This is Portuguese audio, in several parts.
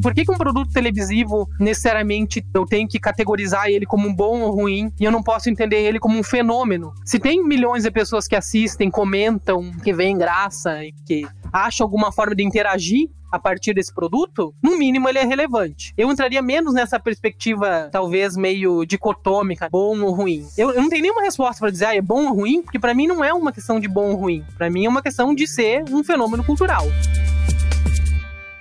por que, que um produto televisivo necessariamente eu tenho que categorizar ele como um bom ou ruim e eu não posso entender ele como um fenômeno? Se tem milhões de pessoas que assistem, comentam, que veem graça e que acham alguma forma de interagir a partir desse produto, no mínimo ele é relevante. Eu entraria menos nessa perspectiva, talvez meio dicotômica, bom ou ruim. Eu, eu não tenho nenhuma resposta para dizer, ah, é bom ou ruim, porque para mim não é uma questão de bom ou ruim. Para mim é uma questão de ser um fenômeno cultural.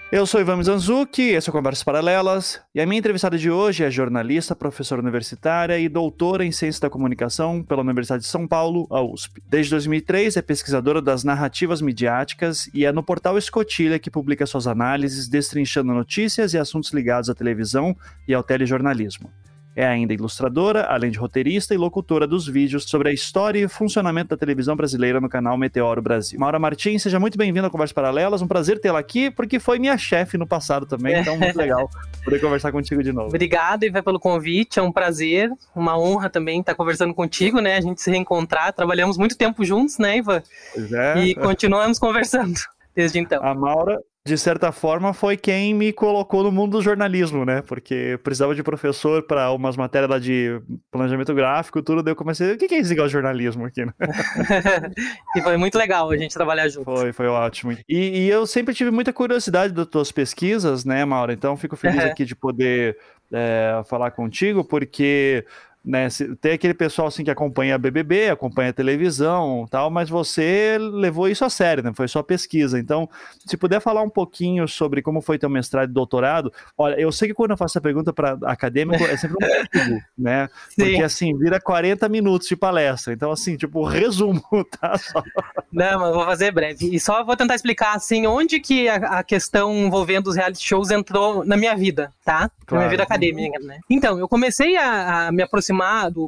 Eu sou Ivan Mizanzuki, esse é o Conversas Paralelas, e a minha entrevistada de hoje é jornalista, professora universitária e doutora em Ciência da Comunicação pela Universidade de São Paulo, a USP. Desde 2003 é pesquisadora das narrativas midiáticas e é no portal Escotilha que publica suas análises, destrinchando notícias e assuntos ligados à televisão e ao telejornalismo. É ainda ilustradora, além de roteirista e locutora dos vídeos sobre a história e funcionamento da televisão brasileira no canal Meteoro Brasil. Maura Martins, seja muito bem-vinda ao Conversas Paralelas. Um prazer tê-la aqui, porque foi minha chefe no passado também, então muito legal poder conversar contigo de novo. Obrigado, Iva, pelo convite. É um prazer, uma honra também estar conversando contigo, né? A gente se reencontrar. Trabalhamos muito tempo juntos, né, Iva? Pois é. E continuamos conversando desde então. A Maura, de certa forma, foi quem me colocou no mundo do jornalismo, né? Porque precisava de professor para umas matérias lá de planejamento gráfico, tudo. Daí eu comecei, o que é esse de jornalismo aqui? Né? e foi muito legal a gente trabalhar junto. Foi, foi ótimo. E, e, eu sempre tive muita curiosidade das tuas pesquisas, né, Maura? Então fico feliz aqui de poder é, falar contigo, porque né? Tem aquele pessoal assim que acompanha a BBB, acompanha a televisão, tal, mas você levou isso a sério, né? Foi sua pesquisa. Então, se puder falar um pouquinho sobre como foi teu mestrado e doutorado, olha, eu sei que quando eu faço a pergunta para acadêmico é sempre um motivo, né? Sim. Porque assim, vira 40 minutos de palestra. Então, assim, tipo, resumo, tá? Só... Não, mas vou fazer breve. E só vou tentar explicar assim onde que a, a questão envolvendo os reality shows entrou na minha vida, tá? Claro. Na minha vida acadêmica, né? Então, eu comecei a, a me aproximar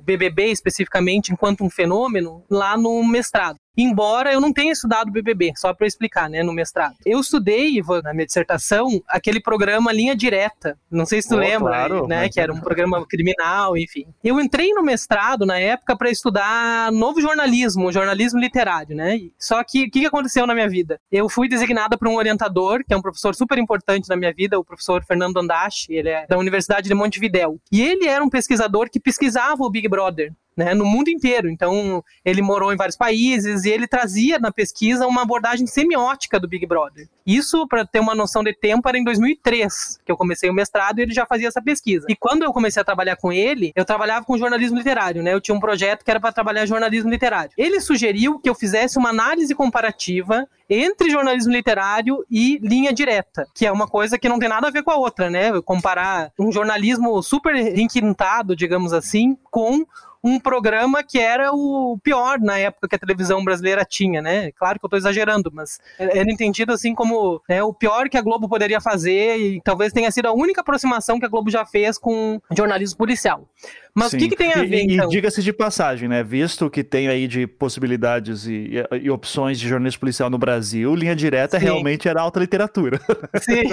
BBB especificamente enquanto um fenômeno lá no mestrado. Embora eu não tenha estudado BBB, só para explicar, né, no mestrado. Eu estudei, Ivan, na minha dissertação, aquele programa Linha Direta. Não sei se tu oh, lembra, claro, né, mas... que era um programa criminal, enfim. Eu entrei no mestrado na época para estudar novo jornalismo, jornalismo literário, né? Só que o que aconteceu na minha vida? Eu fui designada por um orientador, que é um professor super importante na minha vida, o professor Fernando Andache, ele é da Universidade de Montevidéu. E ele era um pesquisador que pesquisava o Big Brother né, no mundo inteiro. Então, ele morou em vários países e ele trazia na pesquisa uma abordagem semiótica do Big Brother. Isso, para ter uma noção de tempo, era em 2003 que eu comecei o mestrado e ele já fazia essa pesquisa. E quando eu comecei a trabalhar com ele, eu trabalhava com jornalismo literário, né? Eu tinha um projeto que era para trabalhar jornalismo literário. Ele sugeriu que eu fizesse uma análise comparativa entre jornalismo literário e linha direta, que é uma coisa que não tem nada a ver com a outra, né? Comparar um jornalismo super requintado, digamos assim, com um programa que era o pior na época que a televisão brasileira tinha, né? Claro que eu estou exagerando, mas era entendido assim como né, o pior que a Globo poderia fazer e talvez tenha sido a única aproximação que a Globo já fez com jornalismo policial. Mas Sim. o que, que, tem a ver, e, então? E diga-se de passagem, né? Visto que tem aí de possibilidades e, e, e opções de jornalismo policial no Brasil, linha direta Sim. realmente era alta literatura. Sim,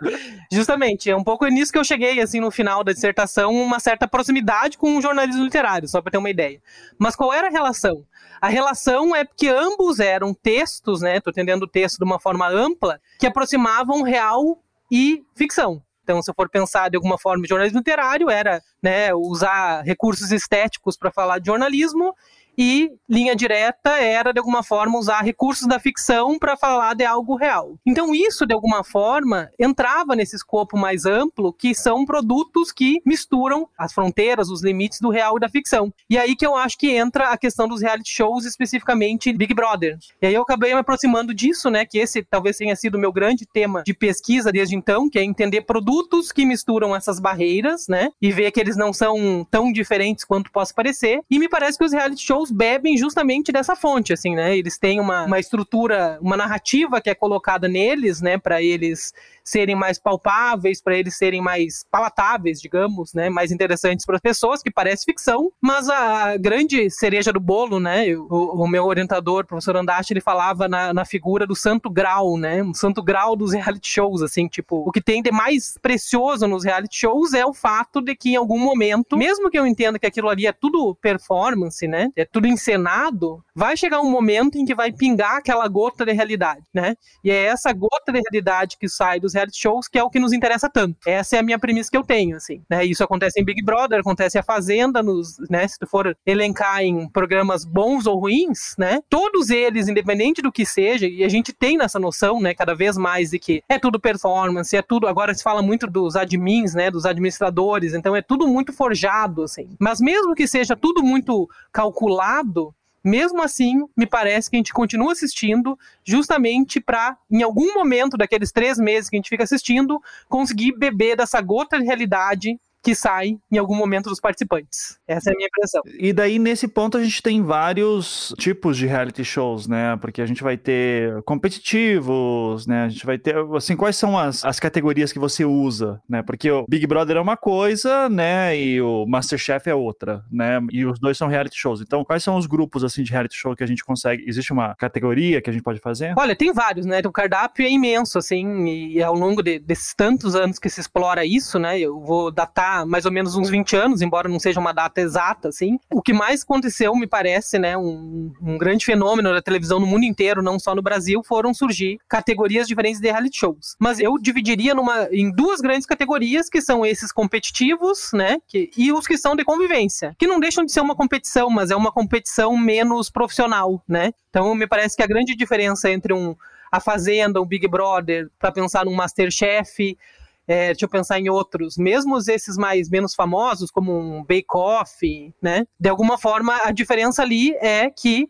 justamente. É um pouco nisso que eu cheguei, assim, no final da dissertação, uma certa proximidade com o jornalismo literário, só para ter uma ideia. Mas qual era a relação? A relação é que ambos eram textos, né? Tô entendendo o texto de uma forma ampla, que aproximavam real e ficção. Então, se eu for pensar de alguma forma, jornalismo literário era né, usar recursos estéticos para falar de jornalismo e linha direta era, de alguma forma, usar recursos da ficção para falar de algo real. Então, isso, de alguma forma, entrava nesse escopo mais amplo, que são produtos que misturam as fronteiras, os limites do real e da ficção. E aí que eu acho que entra a questão dos reality shows, especificamente Big Brother. E aí eu acabei me aproximando disso, né, que esse talvez tenha sido o meu grande tema de pesquisa desde então, que é entender produtos que misturam essas barreiras, né, e ver que eles não são tão diferentes quanto possa parecer. E me parece que os reality shows shows bebem justamente dessa fonte, assim, né? Eles têm uma, uma estrutura, uma narrativa que é colocada neles, né, para eles serem mais palpáveis, para eles serem mais palatáveis, digamos, né, mais interessantes para as pessoas, que parece ficção, mas a grande cereja do bolo, né, o, o meu orientador, o professor Andache, ele falava na, na figura do santo grau, né, um santo grau dos reality shows, assim, tipo, o que tem de mais precioso nos reality shows é o fato de que em algum momento, mesmo que eu entenda que aquilo ali é tudo performance, né, é tudo encenado, vai chegar um momento em que vai pingar aquela gota de realidade, né? E é essa gota de realidade que sai dos reality shows que é o que nos interessa tanto. Essa é a minha premissa que eu tenho, assim, né? Isso acontece em Big Brother, acontece A Fazenda, nos, né? Se tu for elencar em programas bons ou ruins, né? Todos eles, independente do que seja, e a gente tem nessa noção, né? Cada vez mais de que é tudo performance, é tudo. Agora se fala muito dos admins, né? Dos administradores, então é tudo muito forjado, assim. Mas mesmo que seja tudo muito calculado, mesmo assim, me parece que a gente continua assistindo justamente para, em algum momento daqueles três meses que a gente fica assistindo, conseguir beber dessa gota de realidade que sai em algum momento dos participantes. Essa é a minha impressão. E daí, nesse ponto, a gente tem vários tipos de reality shows, né? Porque a gente vai ter competitivos, né? A gente vai ter, assim, quais são as, as categorias que você usa, né? Porque o Big Brother é uma coisa, né? E o Masterchef é outra, né? E os dois são reality shows. Então, quais são os grupos, assim, de reality show que a gente consegue? Existe uma categoria que a gente pode fazer? Olha, tem vários, né? O cardápio é imenso, assim, e ao longo de, desses tantos anos que se explora isso, né? Eu vou datar mais ou menos uns 20 anos, embora não seja uma data exata, assim. O que mais aconteceu, me parece, né, um, um grande fenômeno da televisão no mundo inteiro, não só no Brasil, foram surgir categorias diferentes de reality shows. Mas eu dividiria numa, em duas grandes categorias, que são esses competitivos, né, que, e os que são de convivência, que não deixam de ser uma competição, mas é uma competição menos profissional, né? Então, me parece que a grande diferença entre um a Fazenda, o Big Brother, para pensar num Masterchef, é, deixa eu pensar em outros, mesmo esses mais menos famosos, como um Bake Off, né? De alguma forma, a diferença ali é que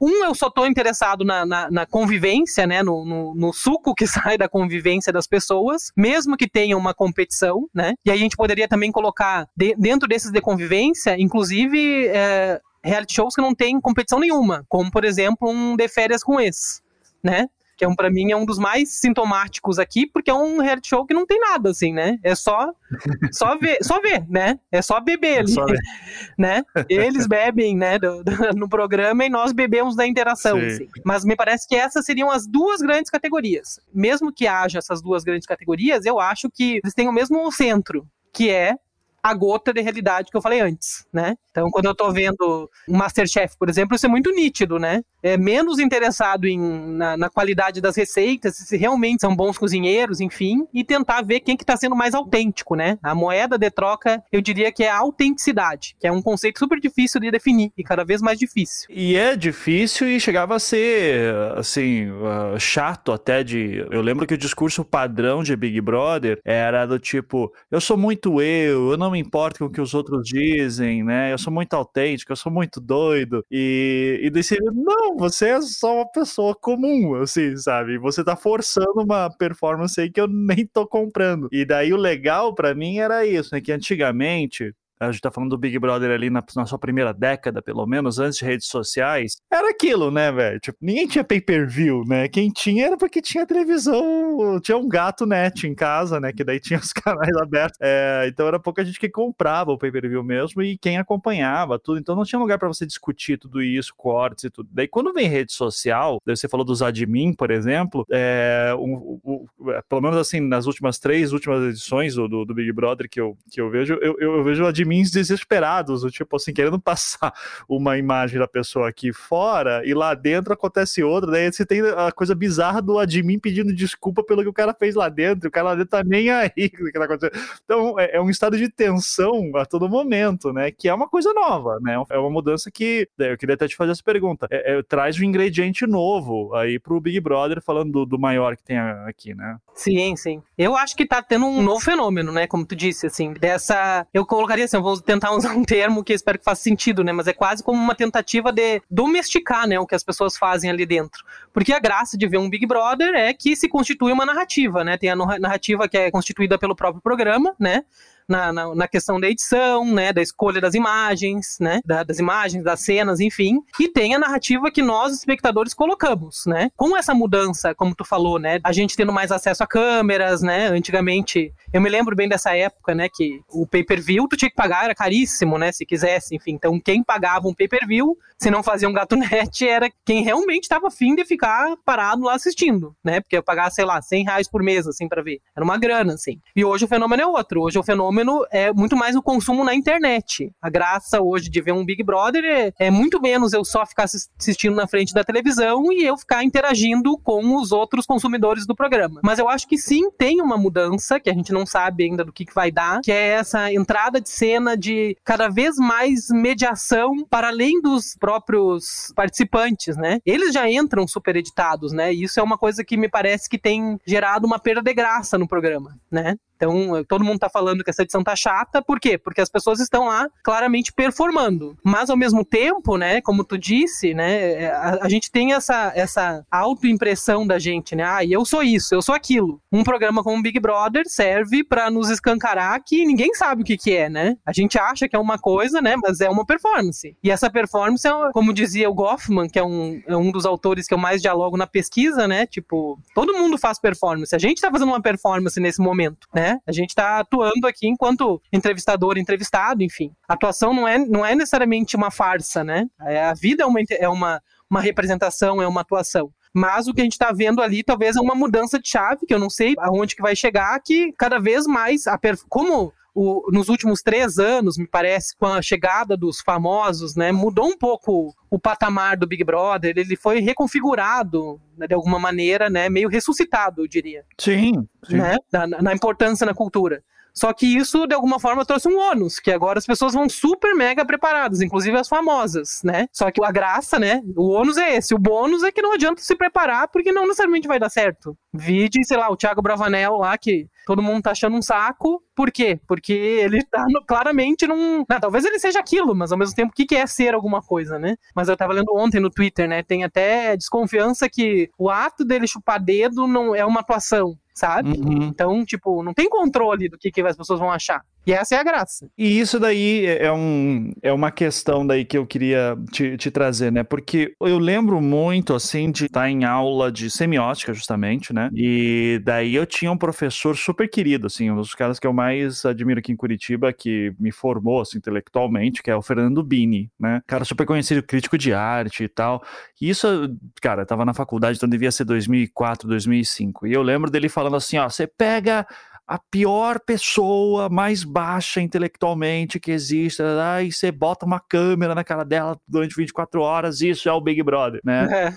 um, eu só estou interessado na, na, na, convivência, né, no, no, no, suco que sai da convivência das pessoas, mesmo que tenha uma competição, né, e aí a gente poderia também colocar de, dentro desses de convivência, inclusive é, reality shows que não tem competição nenhuma, como por exemplo um de férias com ex, né, que é um para mim é um dos mais sintomáticos aqui, porque é um reality show que não tem nada assim, né? É só só ver, só ver, né? É só beber ali, é né? Eles bebem, né, do, do, no programa e nós bebemos da interação, assim. Mas me parece que essas seriam as duas grandes categorias. Mesmo que haja essas duas grandes categorias, eu acho que eles têm o mesmo centro, que é a gota de realidade que eu falei antes, né? Então, quando eu tô vendo um Masterchef, por exemplo, isso é muito nítido, né? É menos interessado em, na, na qualidade das receitas, se realmente são bons cozinheiros, enfim, e tentar ver quem que tá sendo mais autêntico, né? A moeda de troca, eu diria que é a autenticidade, que é um conceito super difícil de definir e cada vez mais difícil. E é difícil e chegava a ser, assim, uh, chato até de... Eu lembro que o discurso padrão de Big Brother era do tipo, eu sou muito eu, eu não me importo com o que os outros dizem, né? Eu sou muito autêntico, eu sou muito doido. E, e desse, não, você é só uma pessoa comum, assim, sabe? Você tá forçando uma performance aí que eu nem tô comprando. E daí o legal para mim era isso, né? Que antigamente a gente tá falando do Big Brother ali na, na, sua primeira década, pelo menos, antes de redes sociais, era aquilo, né, velho? Tipo, ninguém tinha pay-per-view, né? Quem tinha era porque tinha televisão, tinha um gato net em casa, né? Que daí tinha os canais abertos. É, então era pouca gente que comprava o pay-per-view mesmo e quem acompanhava tudo. Então não tinha lugar para você discutir tudo isso, cortes e tudo. Daí quando vem rede social, daí você falou dos admin, por exemplo, é, um, um, pelo menos assim, nas últimas três últimas edições do, do, do Big Brother que eu, que eu vejo, eu, eu, vejo admin admins desesperados, tipo assim, querendo passar uma imagem da pessoa aqui fora e lá dentro acontece outra. Daí você tem a coisa bizarra do admin pedindo desculpa pelo que o cara fez lá dentro. O cara lá dentro tá nem aí o que tá acontecendo. Então é, é um estado de tensão a todo momento, né? Que é uma coisa nova, né? É uma mudança que né, eu queria até te fazer essa pergunta. É, é, traz um ingrediente novo aí pro Big Brother, falando do, do maior que tem aqui, né? Sim, sim. Eu acho que tá tendo um novo fenômeno, né? Como tu disse, assim, dessa. Eu colocaria assim, eu vou tentar usar um termo que espero que faça sentido, né? Mas é quase como uma tentativa de domesticar, né? O que as pessoas fazem ali dentro. Porque a graça de ver um Big Brother é que se constitui uma narrativa, né? Tem a narrativa que é constituída pelo próprio programa, né? Na, na, na, questão da edição, né, da escolha das imagens, né, da, das imagens, das cenas, enfim, e tem a narrativa que nós, espectadores, colocamos, né. Com essa mudança, como tu falou, né, a gente tendo mais acesso a câmeras, né, antigamente, eu me lembro bem dessa época, né, que o pay-per-view tu tinha que pagar, era caríssimo, né, se quisesse, enfim, então quem pagava um pay-per-view, se não fazia um gato net, era quem realmente estava afim de ficar parado lá assistindo, né, porque eu pagava, sei lá, 100 reais por mês, assim, para ver, era uma grana, assim. E hoje o fenômeno é outro, hoje o fenômeno fenômeno é muito mais o consumo na internet. A graça hoje de ver um Big Brother é, é muito menos eu só ficar assistindo na frente da televisão e eu ficar interagindo com os outros consumidores do programa. Mas eu acho que sim, tem uma mudança que a gente não sabe ainda do que, que vai dar, que é essa entrada de cena de cada vez mais mediação para além dos próprios participantes, né? Eles já entram super editados, né? E isso é uma coisa que me parece que tem gerado uma perda de graça no programa, né? Então, todo mundo tá falando que essa edição tá chata, por quê? Porque as pessoas estão lá claramente performando. Mas, ao mesmo tempo, né, como tu disse, né, é, a, a gente tem essa, essa autoimpressão da gente, né, ah, eu sou isso, eu sou aquilo. Um programa como Big Brother serve para nos escancarar que ninguém sabe o que que é, né? A gente acha que é uma coisa, né, mas é uma performance. E essa performance, é, como dizia o Goffman, que é um, é um dos autores que eu mais dialogo na pesquisa, né, tipo, todo mundo faz performance. A gente tá fazendo uma performance nesse momento, né? A gente está atuando aqui enquanto entrevistador, entrevistado, enfim. A atuação não é, não é necessariamente uma farsa, né? É, a vida é uma, é uma, uma representação, é uma atuação. Mas o que a gente está vendo ali talvez é uma mudança de chave, que eu não sei aonde que vai chegar, que cada vez mais, a como o, nos últimos três anos, me parece, com a chegada dos famosos, né, mudou um pouco o patamar do Big Brother, ele foi reconfigurado né, de alguma maneira, né, meio ressuscitado, eu diria. Sim. sim. Né, na, na importância na cultura. Só que isso, de alguma forma, trouxe um ônus, que agora as pessoas vão super mega preparadas, inclusive as famosas, né? Só que a graça, né? O ônus é esse. O bônus é que não adianta se preparar, porque não necessariamente vai dar certo. Vide, sei lá, o Thiago Bravanel lá, que todo mundo tá achando um saco. Por quê? Porque ele tá no, claramente num. Não, talvez ele seja aquilo, mas ao mesmo tempo, o que, que é ser alguma coisa, né? Mas eu tava lendo ontem no Twitter, né? Tem até desconfiança que o ato dele chupar dedo não é uma atuação sabe? Uhum. Então, tipo, não tem controle do que, que as pessoas vão achar. E essa é a graça. E isso daí é, um, é uma questão daí que eu queria te, te trazer, né? Porque eu lembro muito, assim, de estar em aula de semiótica, justamente, né? E daí eu tinha um professor super querido, assim, um dos caras que eu mais admiro aqui em Curitiba, que me formou, assim, intelectualmente, que é o Fernando Bini, né? Cara super conhecido, crítico de arte e tal. E isso, cara, tava na faculdade, então devia ser 2004, 2005. E eu lembro dele falando assim, ó, você pega a pior pessoa, mais baixa intelectualmente que existe, aí você bota uma câmera na cara dela durante 24 horas, isso é o Big Brother, né? É.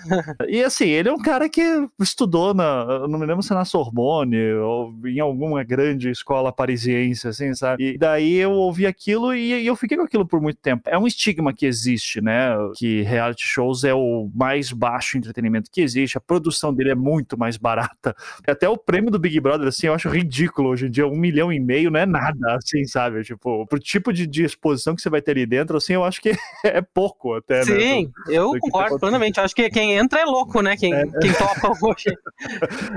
E assim, ele é um cara que estudou na, não me lembro se é na Sorbonne ou em alguma grande escola parisiense, assim, sabe? E daí eu ouvi aquilo e, e eu fiquei com aquilo por muito tempo. É um estigma que existe, né? Que reality shows é o mais baixo entretenimento que existe, a produção dele é muito mais barata. Até o prêmio do Big Brother, assim, eu acho ridículo hoje em dia. Um milhão e meio não é nada, assim, sabe? Tipo, pro tipo de, de exposição que você vai ter ali dentro, assim, eu acho que é pouco até. Né, Sim, né, do, eu do concordo tá plenamente. Eu acho que quem entra é louco, né? Quem, é. quem topa hoje.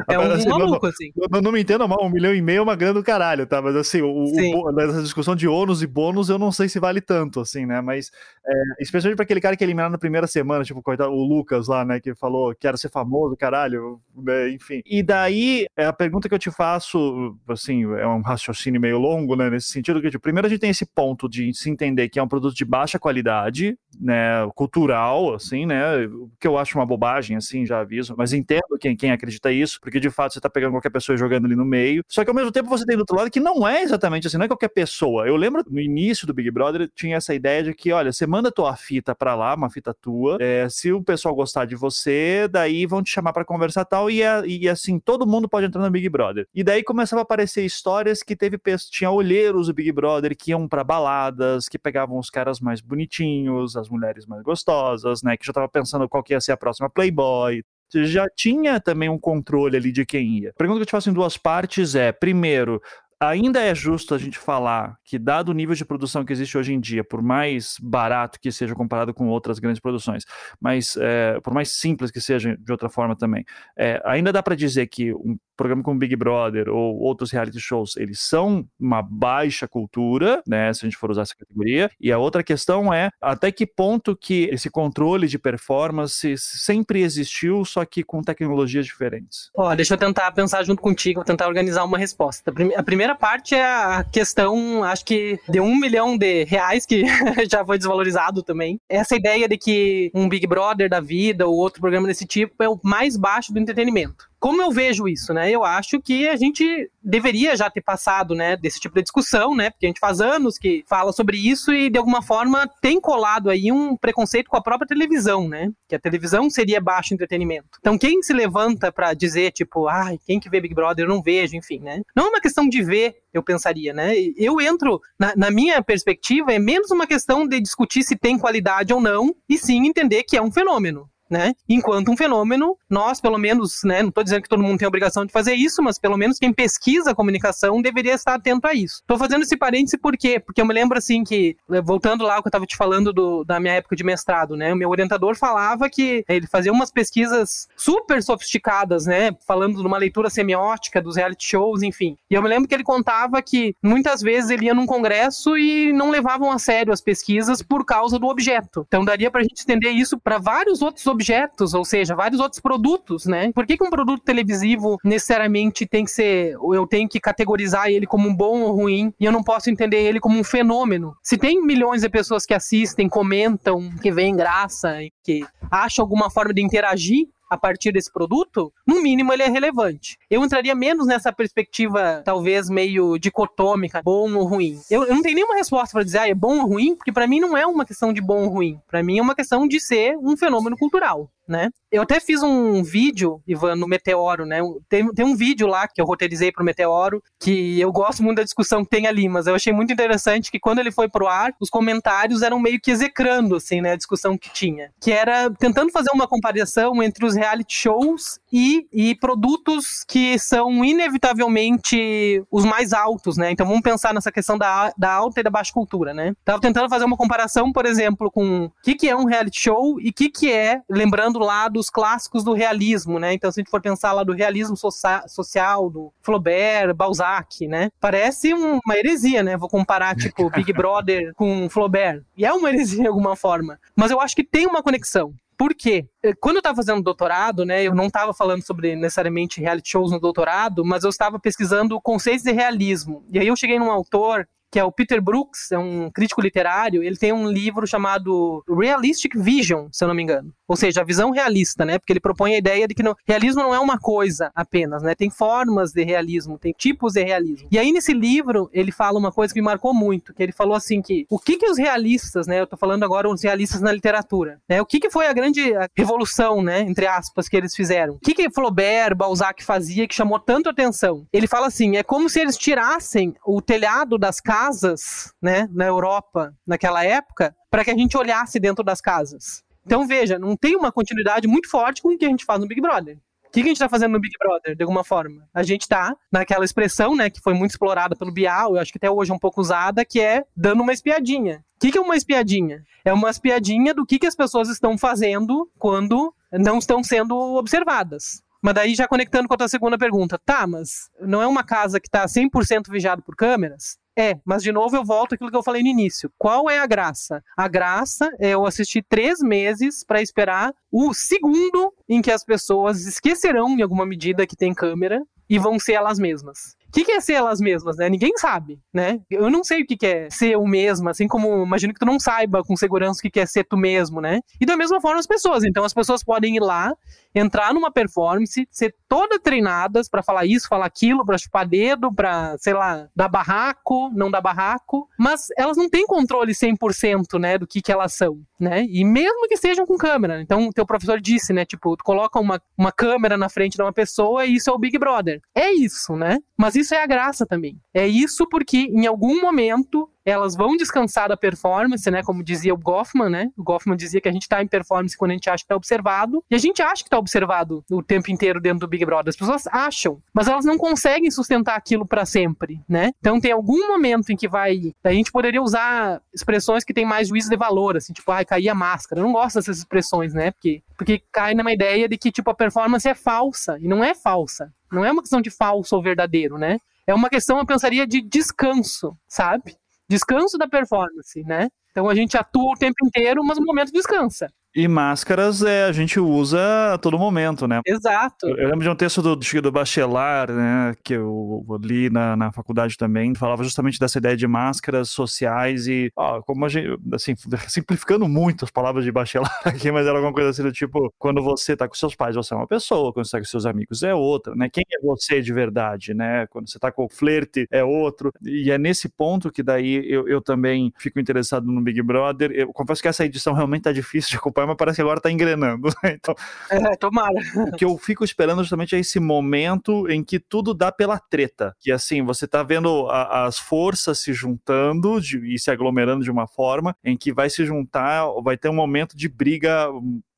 É um assim, maluco, assim. Não, não, me entenda mal, um milhão e meio é uma grana do caralho, tá? Mas assim, o, o, nessa discussão de ônus e bônus, eu não sei se vale tanto, assim, né? Mas, é, especialmente pra aquele cara que é eliminaram na primeira semana, tipo, coitado, o Lucas lá, né? Que falou que era ser famoso, caralho, né, enfim. E daí, é a pergunta que eu te faço, assim, é um raciocínio meio longo, né, nesse sentido que, tipo, primeiro a gente tem esse ponto de se entender que é um produto de baixa qualidade, né, cultural, assim, né, que eu acho uma bobagem, assim, já aviso, mas entendo quem, quem acredita isso, porque de fato você tá pegando qualquer pessoa jogando ali no meio, só que ao mesmo tempo você tem do outro lado que não é exatamente assim, não é qualquer pessoa. Eu lembro no início do Big Brother tinha essa ideia de que, olha, você manda tua fita pra lá, uma fita tua, é, se o pessoal gostar de você, daí vão te chamar para conversar tal, e, e assim, todo mundo pode entrar no Big Brother. E daí começava a aparecer histórias que teve tinha olheiros do Big Brother que iam para baladas, que pegavam os caras mais bonitinhos, as mulheres mais gostosas, né, que já tava pensando qual que ia ser a próxima Playboy. Já tinha também um controle ali de quem ia. A pergunta que eu te faço em duas partes é: primeiro, ainda é justo a gente falar que, dado o nível de produção que existe hoje em dia, por mais barato que seja comparado com outras grandes produções, mas é, por mais simples que seja de outra forma também, é, ainda dá para dizer que um programa como Big Brother ou outros reality shows, eles são uma baixa cultura, né, se a gente for usar essa categoria. E a outra questão é até que ponto que esse controle de performance sempre existiu, só que com tecnologias diferentes. Ó, deixa eu tentar pensar junto contigo, tentar organizar uma resposta. A primeira parte é a questão, acho que de um milhão de reais que já foi desvalorizado também. Essa ideia de que um Big Brother da vida ou outro programa desse tipo é o mais baixo do entretenimento. Como eu vejo isso, né? Eu acho que a gente deveria já ter passado, né, desse tipo de discussão, né? Porque a gente faz anos que fala sobre isso e de alguma forma tem colado aí um preconceito com a própria televisão, né? Que a televisão seria baixo entretenimento. Então quem se levanta para dizer tipo, ai, quem que vê Big Brother eu não vejo, enfim, né? Não é uma questão de ver, eu pensaria, né? Eu entro na, na minha perspectiva é menos uma questão de discutir se tem qualidade ou não, e sim entender que é um fenômeno né? Enquanto um fenômeno, nós, pelo menos, né, não estou dizendo que todo mundo tem a obrigação de fazer isso, mas pelo menos quem pesquisa a comunicação deveria estar atento a isso. Estou fazendo esse parêntese por quê? Porque eu me lembro assim que, eh, voltando lá o que eu estava te falando do, da minha época de mestrado, né? O meu orientador falava que ele fazia umas pesquisas super sofisticadas, né? Falando de uma leitura semiótica dos reality shows, enfim. E eu me lembro que ele contava que muitas vezes ele ia num congresso e não levavam a sério as pesquisas por causa do objeto. Então daria para a gente estender isso para vários outros objetos objetos, ou seja, vários outros produtos, né? Por que, que um produto televisivo necessariamente tem que ser, eu tenho que categorizar ele como um bom ou ruim, e eu não posso entender ele como um fenômeno? Se tem milhões de pessoas que assistem, comentam, que veem graça, que acham alguma forma de interagir a partir desse produto, no mínimo ele é relevante. Eu entraria menos nessa perspectiva, talvez meio dicotômica, bom ou ruim. Eu, eu não tenho nenhuma resposta para dizer, ah, é bom ou ruim, porque para mim não é uma questão de bom ou ruim. Para mim é uma questão de ser um fenômeno cultural né? Eu até fiz um vídeo, Ivan, no Meteoro, né? Tem, tem um vídeo lá que eu roteirizei pro Meteoro, que eu gosto muito da discussão que tem ali, mas eu achei muito interessante que quando ele foi pro ar, os comentários eram meio que execrando, assim, né? A discussão que tinha. Que era tentando fazer uma comparação entre os reality shows e, e produtos que são inevitavelmente os mais altos, né? Então vamos pensar nessa questão da, da alta e da baixa cultura, né? Tava tentando fazer uma comparação, por exemplo, com o que, que é um reality show e o que, que é, lembrando lá dos clássicos do realismo, né? Então, se a gente for pensar lá do realismo social, do Flaubert, Balzac, né? Parece uma heresia, né? Vou comparar, tipo, Big Brother com Flaubert. E é uma heresia de alguma forma. Mas eu acho que tem uma conexão. Por quê? Eh, quando eu estava fazendo doutorado, né, eu não estava falando sobre necessariamente reality shows no doutorado, mas eu estava pesquisando conceitos de realismo. E aí eu cheguei num autor que é o Peter Brooks, é um crítico literário, ele tem um livro chamado Realistic Vision, se eu não me engano. Ou seja, a visão realista, né? Porque ele propõe a ideia de que o realismo não é uma coisa apenas, né? Tem formas de realismo, tem tipos de realismo. E aí nesse livro, ele fala uma coisa que me marcou muito, que ele falou assim que o que que os realistas, né? Eu tô falando agora os realistas na literatura, né? O que que foi a grande revolução, né, entre aspas, que eles fizeram? O que que Flaubert, Balzac fazia que chamou tanto atenção? Ele fala assim, é como se eles tirassem o telhado das casas, né, na Europa naquela época, para que a gente olhasse dentro das casas. Então veja, não tem uma continuidade muito forte com o que a gente faz no Big Brother. O que, a gente está fazendo no Big Brother, de alguma forma? A gente está naquela expressão, né, que foi muito explorada pelo Bial, eu acho que até hoje é um pouco usada, que é dando uma espiadinha. O que, que é uma espiadinha? É uma espiadinha do que, que as pessoas estão fazendo quando não estão sendo observadas. Mas daí já conectando com a tua segunda pergunta, tá, mas não é uma casa que está 100% vigiado por câmeras? É, mas de novo eu volto àquilo que eu falei no início. Qual é a graça? A graça é eu assistir três meses para esperar o segundo em que as pessoas esquecerão, em alguma medida, que tem câmera e vão ser elas mesmas. O que, que, é ser elas mesmas, né? Ninguém sabe, né? Eu não sei o que, que é ser o mesmo, assim como imagino que tu não saiba com segurança o que, que é ser tu mesmo, né? E da mesma forma as pessoas. Então as pessoas podem ir lá, entrar numa performance, ser todas treinadas para falar isso, falar aquilo, para chupar dedo, para, sei lá, dar barraco, não dar barraco, mas elas não têm controle 100%, né, do que que elas são, né? E mesmo que sejam com câmera. Então o teu professor disse, né, tipo, tu coloca uma, uma câmera na frente de uma pessoa e isso é o Big Brother. É isso, né? Mas isso é a graça também. É isso porque em algum momento elas vão descansar da performance, né? Como dizia o Goffman, né? O Goffman dizia que a gente está em performance quando a gente acha que está observado. E a gente acha que está observado o tempo inteiro dentro do Big Brother. As pessoas acham, mas elas não conseguem sustentar aquilo para sempre, né? Então tem algum momento em que vai. A gente poderia usar expressões que têm mais juízo de valor, assim, tipo, ai, cair a máscara. Eu não gosto dessas expressões, né? Porque, porque cai numa ideia de que, tipo, a performance é falsa. E não é falsa. Não é uma questão de falso ou verdadeiro, né? É uma questão, eu pensaria, de descanso, sabe? descanso da performance, né? Então a gente atua o tempo inteiro, mas o momento descansa. E máscaras é, a gente usa a todo momento, né? Exato. Eu, eu lembro de um texto do, do Bachelard, né, que eu li na, na faculdade também, falava justamente dessa ideia de máscaras sociais e, ó, como a gente, assim, simplificando muito as palavras de Bachelard aqui, mas era alguma coisa assim do tipo, quando você tá com seus pais, você é uma pessoa, quando você tá com seus amigos é outra, né? Quem é você de verdade, né? Quando você tá com o flerte é outro. E é nesse ponto que daí eu, eu também fico interessado no Big Brother. Eu confesso que essa edição realmente tá difícil de acompanhar, mas parece que agora tá engrenando. Né? Então, é, tomara. O que eu fico esperando justamente é esse momento em que tudo dá pela treta. Que assim, você tá vendo a, as forças se juntando de, e se aglomerando de uma forma em que vai se juntar, vai ter um momento de briga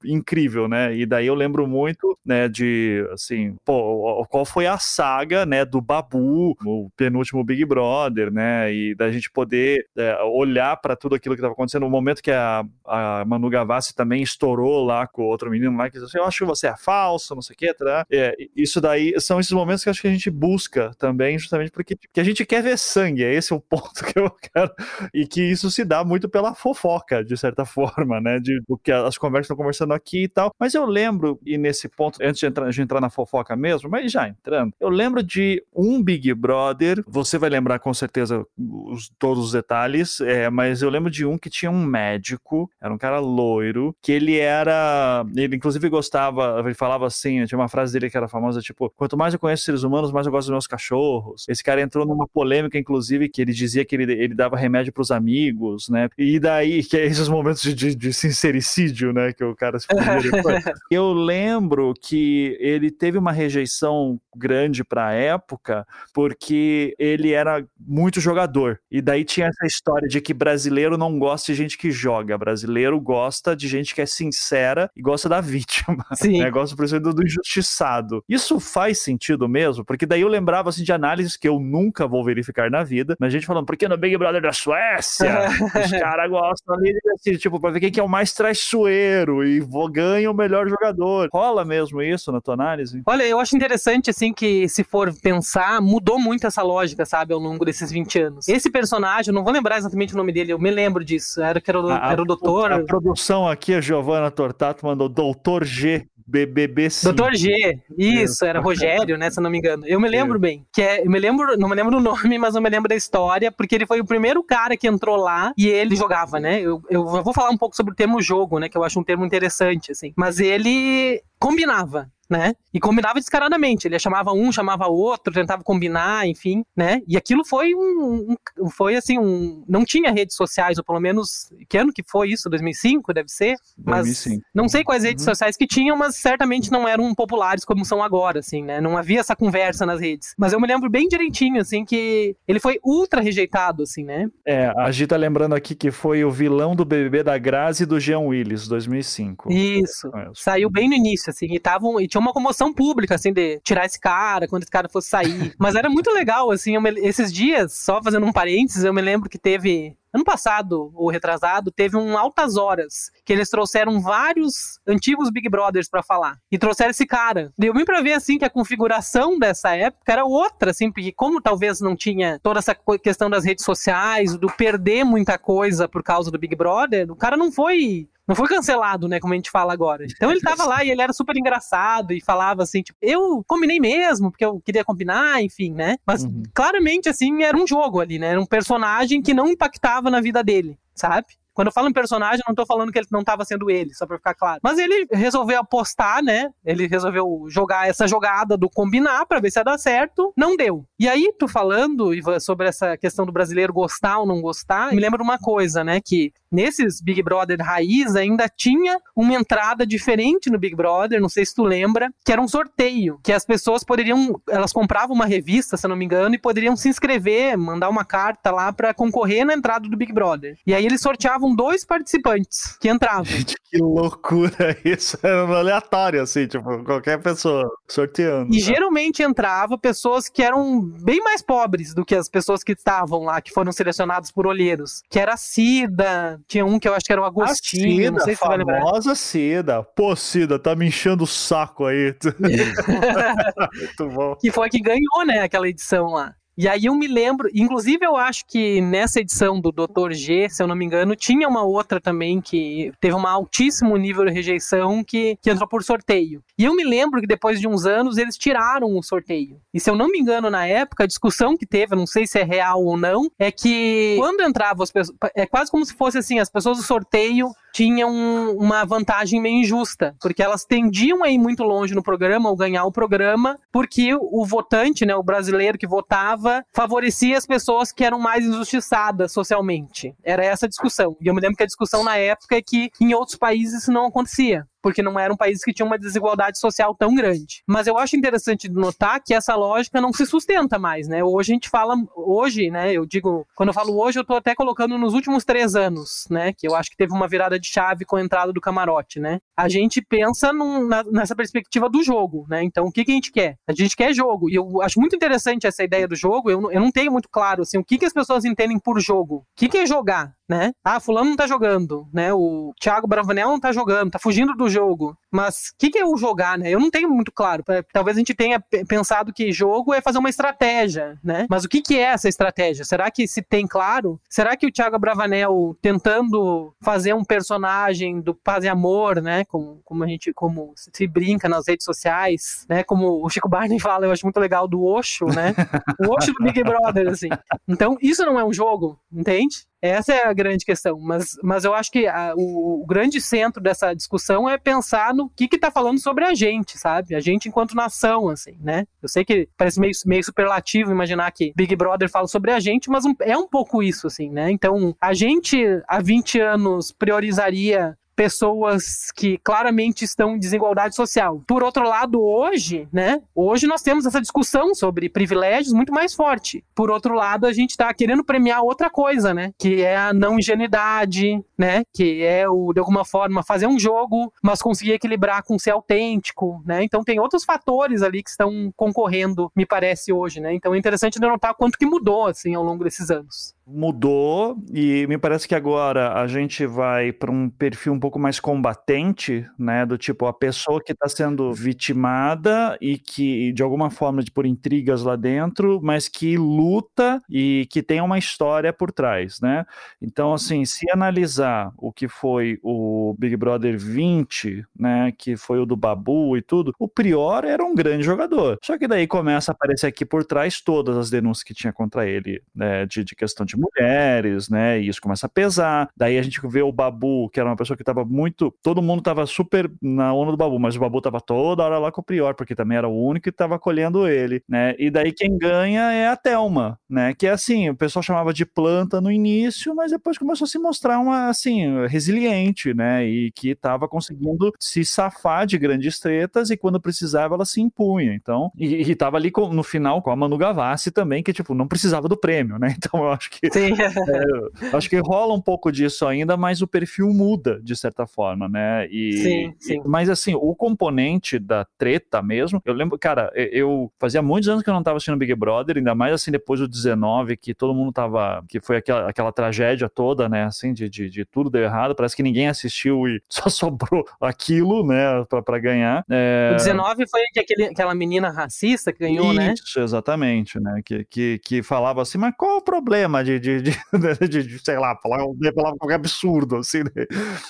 incrível, né? E daí eu lembro muito, né, de, assim, pô, qual foi a saga, né, do Babu, o penúltimo Big Brother, né? E da gente poder é, olhar para tudo aquilo que estava acontecendo. No momento que a, a Manu Gavassi também estourou lá com outro menino lá, que disse assim, eu acho que você é falso, não sei o que, tá? É, isso daí são esses momentos que acho que a gente busca também, justamente porque que a gente quer ver sangue, é esse o ponto que eu quero. E que isso se dá muito pela fofoca, de certa forma, né? De, do que as conversas estão conversando aqui e tal. Mas eu lembro, e nesse ponto, antes de entrar, de entrar na fofoca mesmo, mas já entrando, eu lembro de um Big Brother, você vai lembrar com certeza os, todos os detalhes, é, mas eu lembro de um que tinha um médico, era um cara loiro, que ele era. Ele inclusive gostava, ele falava assim, tinha uma frase dele que era famosa, tipo, quanto mais eu conheço seres humanos, mais eu gosto dos meus cachorros. Esse cara entrou numa polêmica, inclusive, que ele dizia que ele, ele dava remédio pros amigos, né? E daí, que é esses momentos de, de, de sincericídio, né? Que o cara se Eu lembro que ele teve uma rejeição grande para a época porque ele era muito jogador. E daí tinha essa história de que brasileiro não gosta de gente que joga, brasileiro gosta de gente que é sincera e gosta da vítima. Sim. Né? Gosta, por exemplo, do injustiçado. Isso faz sentido mesmo? Porque daí eu lembrava assim, de análises que eu nunca vou verificar na vida, mas a gente falando, porque no Big Brother da Suécia, os caras gostam ali, assim, tipo, pra ver quem que é o mais traiçoeiro e vou ganha o melhor jogador. Rola mesmo isso na tua análise? Olha, eu acho interessante, assim, que se for pensar, mudou muito essa lógica, sabe, ao longo desses 20 anos. Esse personagem, eu não vou lembrar exatamente o nome dele, eu me lembro disso. Era que era o, a, era o doutor. A, a produção aqui, a Giovanna Tortato mandou Doutor G. BBB Doutor G, isso, era Rogério, né, se eu não me engano. Eu me lembro é. bem, que é, eu me lembro, não me lembro o nome, mas eu me lembro da história, porque ele foi o primeiro cara que entrou lá e ele jogava, né? Eu, eu vou falar um pouco sobre o termo jogo, né, que eu acho um termo interessante, assim. Mas ele combinava né? E combinava descaradamente. Ele chamava um, chamava outro, tentava combinar, enfim, né? E aquilo foi um, um, foi assim um, não tinha redes sociais, ou pelo menos que ano que foi isso? 2005 deve ser. Mas 2005. não sei quais redes uhum. sociais que tinham, mas certamente não eram populares como são agora, assim, né? Não havia essa conversa nas redes. Mas eu me lembro bem direitinho, assim, que ele foi ultra rejeitado, assim, né? É, a Gi tá lembrando aqui que foi o vilão do BBB da Grazi e do Jean Willis, 2005. Isso. Saiu bem no início, assim, e estavam e tinha uma comoção pública, assim, de tirar esse cara, quando esse cara fosse sair. Mas era muito legal, assim, me, esses dias, só fazendo um parênteses, eu me lembro que teve ano passado, ou retrasado, teve um Altas Horas, que eles trouxeram vários antigos Big Brothers para falar. E trouxeram esse cara. Deu bem pra ver, assim, que a configuração dessa época era outra, assim, porque como talvez não tinha toda essa questão das redes sociais, do perder muita coisa por causa do Big Brother, o cara não foi não foi cancelado, né, como a gente fala agora. Então ele tava lá e ele era super engraçado e falava assim, tipo, eu combinei mesmo, porque eu queria combinar, enfim, né? Mas uhum. claramente, assim, era um jogo ali, né? Era um personagem que não impactava na vida dele, sabe? Quando eu falo em personagem, eu não tô falando que ele não estava sendo ele, só pra ficar claro. Mas ele resolveu apostar, né? Ele resolveu jogar essa jogada do combinar pra ver se ia dar certo. Não deu. E aí, tu falando, Ivan, sobre essa questão do brasileiro gostar ou não gostar, me lembra uma coisa, né? Que nesses Big Brother raiz ainda tinha uma entrada diferente no Big Brother, não sei se tu lembra, que era um sorteio, que as pessoas poderiam, elas compravam uma revista, se eu não me engano, e poderiam se inscrever, mandar uma carta lá para concorrer na entrada do Big Brother. E aí eles sorteavam estavam dois participantes que entravam. Gente, que loucura isso. Era aleatório, assim, tipo, qualquer pessoa sorteando. E tá? geralmente entrava pessoas que eram bem mais pobres do que as pessoas que estavam lá, que foram selecionados por olheiros. Que era a Cida, tinha um que eu acho que era o Agostinho, a Cida, não sei se famosa Cida. Pô, Cida, tá me enchendo o saco aí. Muito bom. Que foi a que ganhou, né, aquela edição lá. E aí eu me lembro, inclusive eu acho que nessa edição do Dr. G, se eu não me engano, tinha uma outra também que teve um altíssimo nível de rejeição que, que entrou por sorteio. E eu me lembro que depois de uns anos eles tiraram o sorteio. E se eu não me engano, na época, a discussão que teve, não sei se é real ou não, é que quando entravam as pessoas. É quase como se fosse assim: as pessoas do sorteio tinham uma vantagem meio injusta, porque elas tendiam a ir muito longe no programa ou ganhar o programa, porque o votante, né, o brasileiro que votava, favorecia as pessoas que eram mais injustiçadas socialmente. Era essa a discussão. E eu me lembro que a discussão na época é que em outros países isso não acontecia porque não eram países que tinham uma desigualdade social tão grande. Mas eu acho interessante notar que essa lógica não se sustenta mais, né? Hoje a gente fala, hoje, né? Eu digo, quando eu falo hoje, eu tô até colocando nos últimos três anos, né? Que eu acho que teve uma virada de chave com a entrada do camarote, né? A gente pensa num, na, nessa perspectiva do jogo, né? Então, o que, que a gente quer? A gente quer jogo. E eu acho muito interessante essa ideia do jogo. Eu, eu não tenho muito claro, assim, o que, que as pessoas entendem por jogo. O que, que é jogar? Né? Ah, fulano não tá jogando, né? O Thiago Bravanel não tá jogando, tá fugindo do jogo. Mas o que, que é o jogar, né? Eu não tenho muito claro. Talvez a gente tenha pensado que jogo é fazer uma estratégia, né? Mas o que, que é essa estratégia? Será que se tem claro? Será que o Thiago Bravanel tentando fazer um personagem do paz e amor, né? Como, como a gente como se brinca nas redes sociais, né? Como o Chico Barney fala, eu acho muito legal do Osho, né? O Osho do Big Brother, assim. Então, isso não é um jogo, entende? Essa é a grande questão. Mas, mas eu acho que a, o, o, grande centro dessa discussão é pensar no que está falando sobre a gente, sabe? A gente enquanto nação, assim, né? Eu sei que parece meio, meio superlativo imaginar que Big Brother fala sobre a gente, mas um, é um pouco isso, assim, né? Então, a gente há 20 anos priorizaria pessoas que claramente estão em desigualdade social. Por outro lado, hoje, né? Hoje nós temos essa discussão sobre privilégios muito mais forte. Por outro lado, a gente está querendo premiar outra coisa, né? Que é a não ingenuidade, né? Que é o de alguma forma fazer um jogo, mas conseguir equilibrar com ser autêntico, né? Então tem outros fatores ali que estão concorrendo, me parece hoje, né? Então é interessante notar quanto que mudou assim ao longo desses anos mudou e me parece que agora a gente vai para um perfil um pouco mais combatente, né, do tipo a pessoa que está sendo vitimada e que de alguma forma de por intrigas lá dentro, mas que luta e que tem uma história por trás, né? Então assim, se analisar o que foi o Big Brother 20, né, que foi o do Babu e tudo, o Prior era um grande jogador. Só que daí começa a aparecer aqui por trás todas as denúncias que tinha contra ele, né, de, de questão de de mulheres, né? E isso começa a pesar. Daí a gente vê o Babu, que era uma pessoa que tava muito. Todo mundo tava super na onda do Babu, mas o Babu tava toda hora lá com o Prior, porque também era o único que tava acolhendo ele, né? E daí quem ganha é a Thelma, né? Que é assim, o pessoal chamava de planta no início, mas depois começou a se mostrar uma, assim, resiliente, né? E que tava conseguindo se safar de grandes tretas e quando precisava ela se impunha. Então, e, e tava ali com, no final com a Manu Gavassi também, que tipo, não precisava do prêmio, né? Então eu acho que Sim. É, acho que rola um pouco disso ainda, mas o perfil muda, de certa forma, né? E, sim, sim. E, mas assim, o componente da treta mesmo, eu lembro, cara, eu fazia muitos anos que eu não tava assistindo Big Brother, ainda mais assim depois do 19, que todo mundo tava. que foi aquela, aquela tragédia toda, né? Assim, de, de, de tudo deu errado, parece que ninguém assistiu e só sobrou aquilo, né, pra, pra ganhar. É... O 19 foi aquele, aquela menina racista que ganhou, Isso, né? Isso, exatamente, né? Que, que, que falava assim, mas qual o problema de de, de, de, de sei lá, falar, falar qualquer absurdo, assim, né?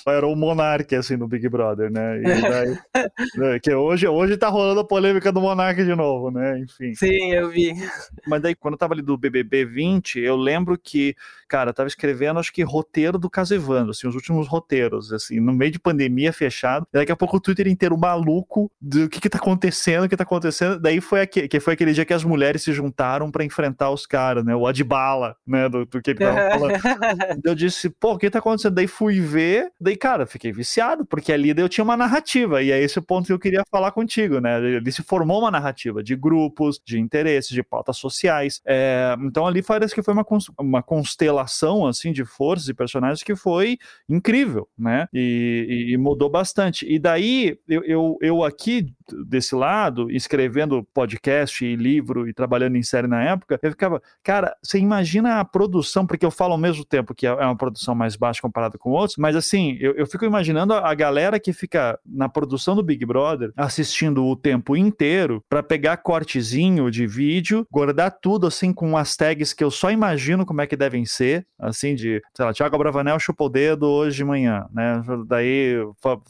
Era o Monark, assim, no Big Brother, né? Daí, né? que hoje, hoje tá rolando a polêmica do Monark de novo, né? Enfim. Sim, eu vi. Mas daí, quando eu tava ali do BBB 20, eu lembro que, cara, eu tava escrevendo, acho que roteiro do caso Evandro, assim, os últimos roteiros, assim, no meio de pandemia fechado, e daqui a pouco o Twitter inteiro maluco do que que tá acontecendo, o que tá acontecendo, daí foi, aquele, que foi aquele dia que as mulheres se juntaram para enfrentar os caras, né? O Adbala, né? Do, do que ele tava falando. eu disse, pô, o que tá acontecendo? Daí fui ver, daí, cara, fiquei viciado, porque ali eu tinha uma narrativa, e é esse o ponto que eu queria falar contigo, né? Ele se formou uma narrativa de grupos, de interesses, de pautas sociais. É, então ali parece que foi uma, uma constelação, assim, de forças e personagens que foi incrível, né? E, e, e mudou bastante. E daí, eu, eu, eu aqui, desse lado, escrevendo podcast e livro e trabalhando em série na época, eu ficava, cara, você imagina a produção, porque eu falo ao mesmo tempo que é uma produção mais baixa comparada com outros, mas assim, eu, eu fico imaginando a galera que fica na produção do Big Brother assistindo o tempo inteiro para pegar cortezinho de vídeo, guardar tudo assim com as tags que eu só imagino como é que devem ser, assim, de, sei lá, Thiago Bravanel chupou o dedo hoje de manhã, né? Daí,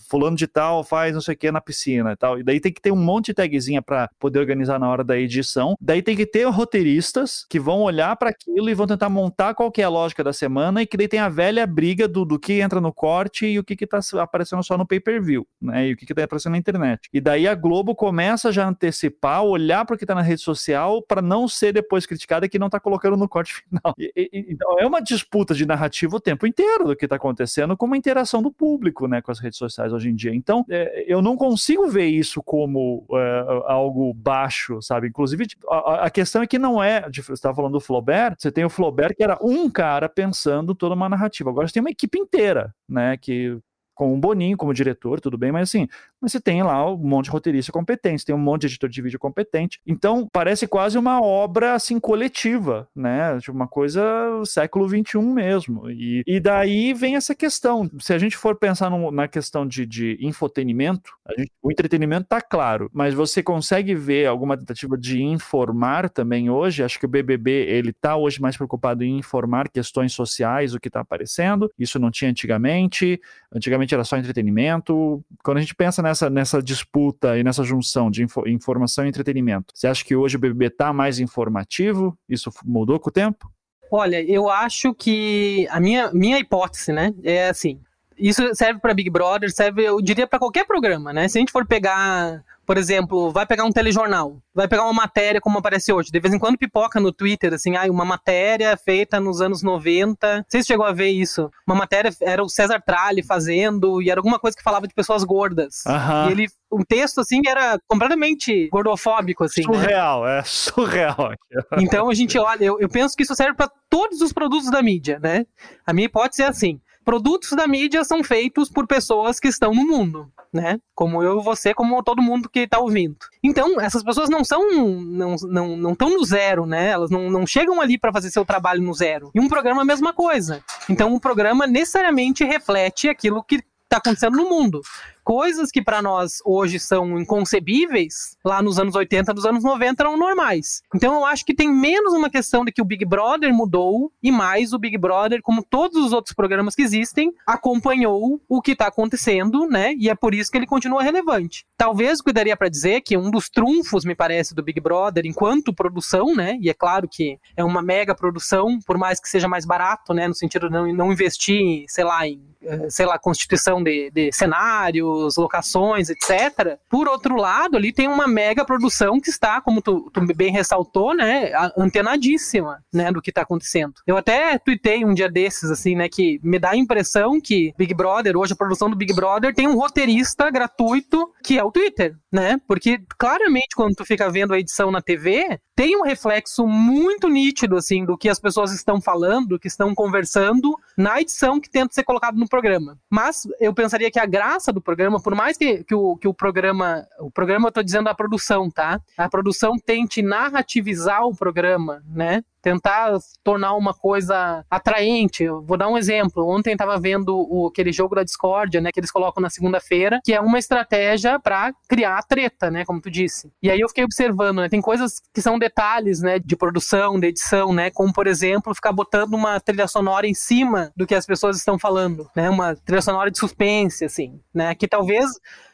fulano de tal faz não sei o que na piscina e tal. E daí tem que ter um monte de tagzinha para poder organizar na hora da edição. Daí tem que ter roteiristas que vão olhar para aquilo e vão tentar montar qual que é a lógica da semana e que daí tem a velha briga do, do que entra no corte e o que que tá aparecendo só no pay-per-view, né? E o que que tá aparecendo na internet. E daí a Globo começa já a antecipar, olhar para o que tá na rede social para não ser depois criticada que não tá colocando no corte final. E, e, então é uma disputa de narrativa o tempo inteiro do que tá acontecendo com uma interação do público, né, com as redes sociais hoje em dia. Então, é, eu não consigo ver isso como é, algo baixo, sabe? Inclusive, tipo, a, a, questão é que não é. Você estava falando do Flaubert, você tem o Flaubert que era um cara pensando toda uma narrativa. Agora você tem uma equipe inteira, né? Que com o Boninho como diretor, tudo bem, mas assim, você tem lá um monte de roteirista competente, tem um monte de editor de vídeo competente. Então, parece quase uma obra assim coletiva, né? Tipo, uma coisa século XXI mesmo. E, e daí vem essa questão. Se a gente for pensar no, na questão de, de infotenimento, gente, o entretenimento tá claro, mas você consegue ver alguma tentativa de informar também hoje? Acho que o BBB, ele tá hoje mais preocupado em informar questões sociais, o que tá aparecendo. Isso não tinha antigamente. Antigamente antigamente era só entretenimento. Quando a gente pensa nessa, nessa disputa e nessa junção de info, informação e entretenimento, você acha que hoje o BBB está mais informativo? Isso mudou com o tempo? Olha, eu acho que a minha, minha hipótese, né, é assim. Isso serve para Big Brother, serve, eu diria, para qualquer programa, né? Se a gente for pegar por exemplo, vai pegar um telejornal, vai pegar uma matéria como aparece hoje. De vez em quando pipoca no Twitter, assim, ah, uma matéria feita nos anos 90. Não sei se chegou a ver isso. Uma matéria era o César Tralli fazendo, e era alguma coisa que falava de pessoas gordas. Uhum. E ele, um texto, assim, era completamente gordofóbico, assim. Né? Surreal, né? é surreal. Então a gente olha, eu, eu penso que isso serve para todos os produtos da mídia, né? A minha hipótese é assim produtos da mídia são feitos por pessoas que estão no mundo, né? Como eu, você, como todo mundo que está ouvindo. Então, essas pessoas não são, não estão não, não no zero, né? Elas não, não chegam ali para fazer seu trabalho no zero. E um programa é a mesma coisa. Então, um programa necessariamente reflete aquilo que está acontecendo no mundo coisas que para nós hoje são inconcebíveis, lá nos anos 80, nos anos 90 eram normais. Então eu acho que tem menos uma questão de que o Big Brother mudou e mais o Big Brother, como todos os outros programas que existem, acompanhou o que está acontecendo, né? E é por isso que ele continua relevante. Talvez o que daria para dizer que um dos trunfos, me parece, do Big Brother enquanto produção, né? E é claro que é uma mega produção, por mais que seja mais barato, né? No sentido de não, não investir, sei lá, em eh, sei lá, constituição de, de cenário, locações, etc. Por outro lado, ali tem uma mega produção que está, como tu, tu bem ressaltou, né, antenadíssima, né, do que está acontecendo. Eu até tuitei um dia desses, assim, né, que me dá a impressão que Big Brother, hoje a produção do Big Brother tem um roteirista gratuito que é o Twitter, né, porque claramente quando tu fica vendo a edição na TV, tem um reflexo muito nítido, assim, do que as pessoas estão falando, do que estão conversando na edição que tenta ser colocado no programa. Mas eu pensaria que a graça do programa por mais que, que, o, que o programa, o programa eu tô dizendo a produção, tá? A produção tente narrativizar o programa, né? Tentar tornar uma coisa atraente. Eu vou dar um exemplo. Ontem estava vendo o, aquele jogo da discórdia, né, que eles colocam na segunda-feira, que é uma estratégia para criar treta, né, como tu disse. E aí eu fiquei observando, né, tem coisas que são detalhes, né, de produção, de edição, né, como por exemplo, ficar botando uma trilha sonora em cima do que as pessoas estão falando, né, uma trilha sonora de suspense assim, né, que talvez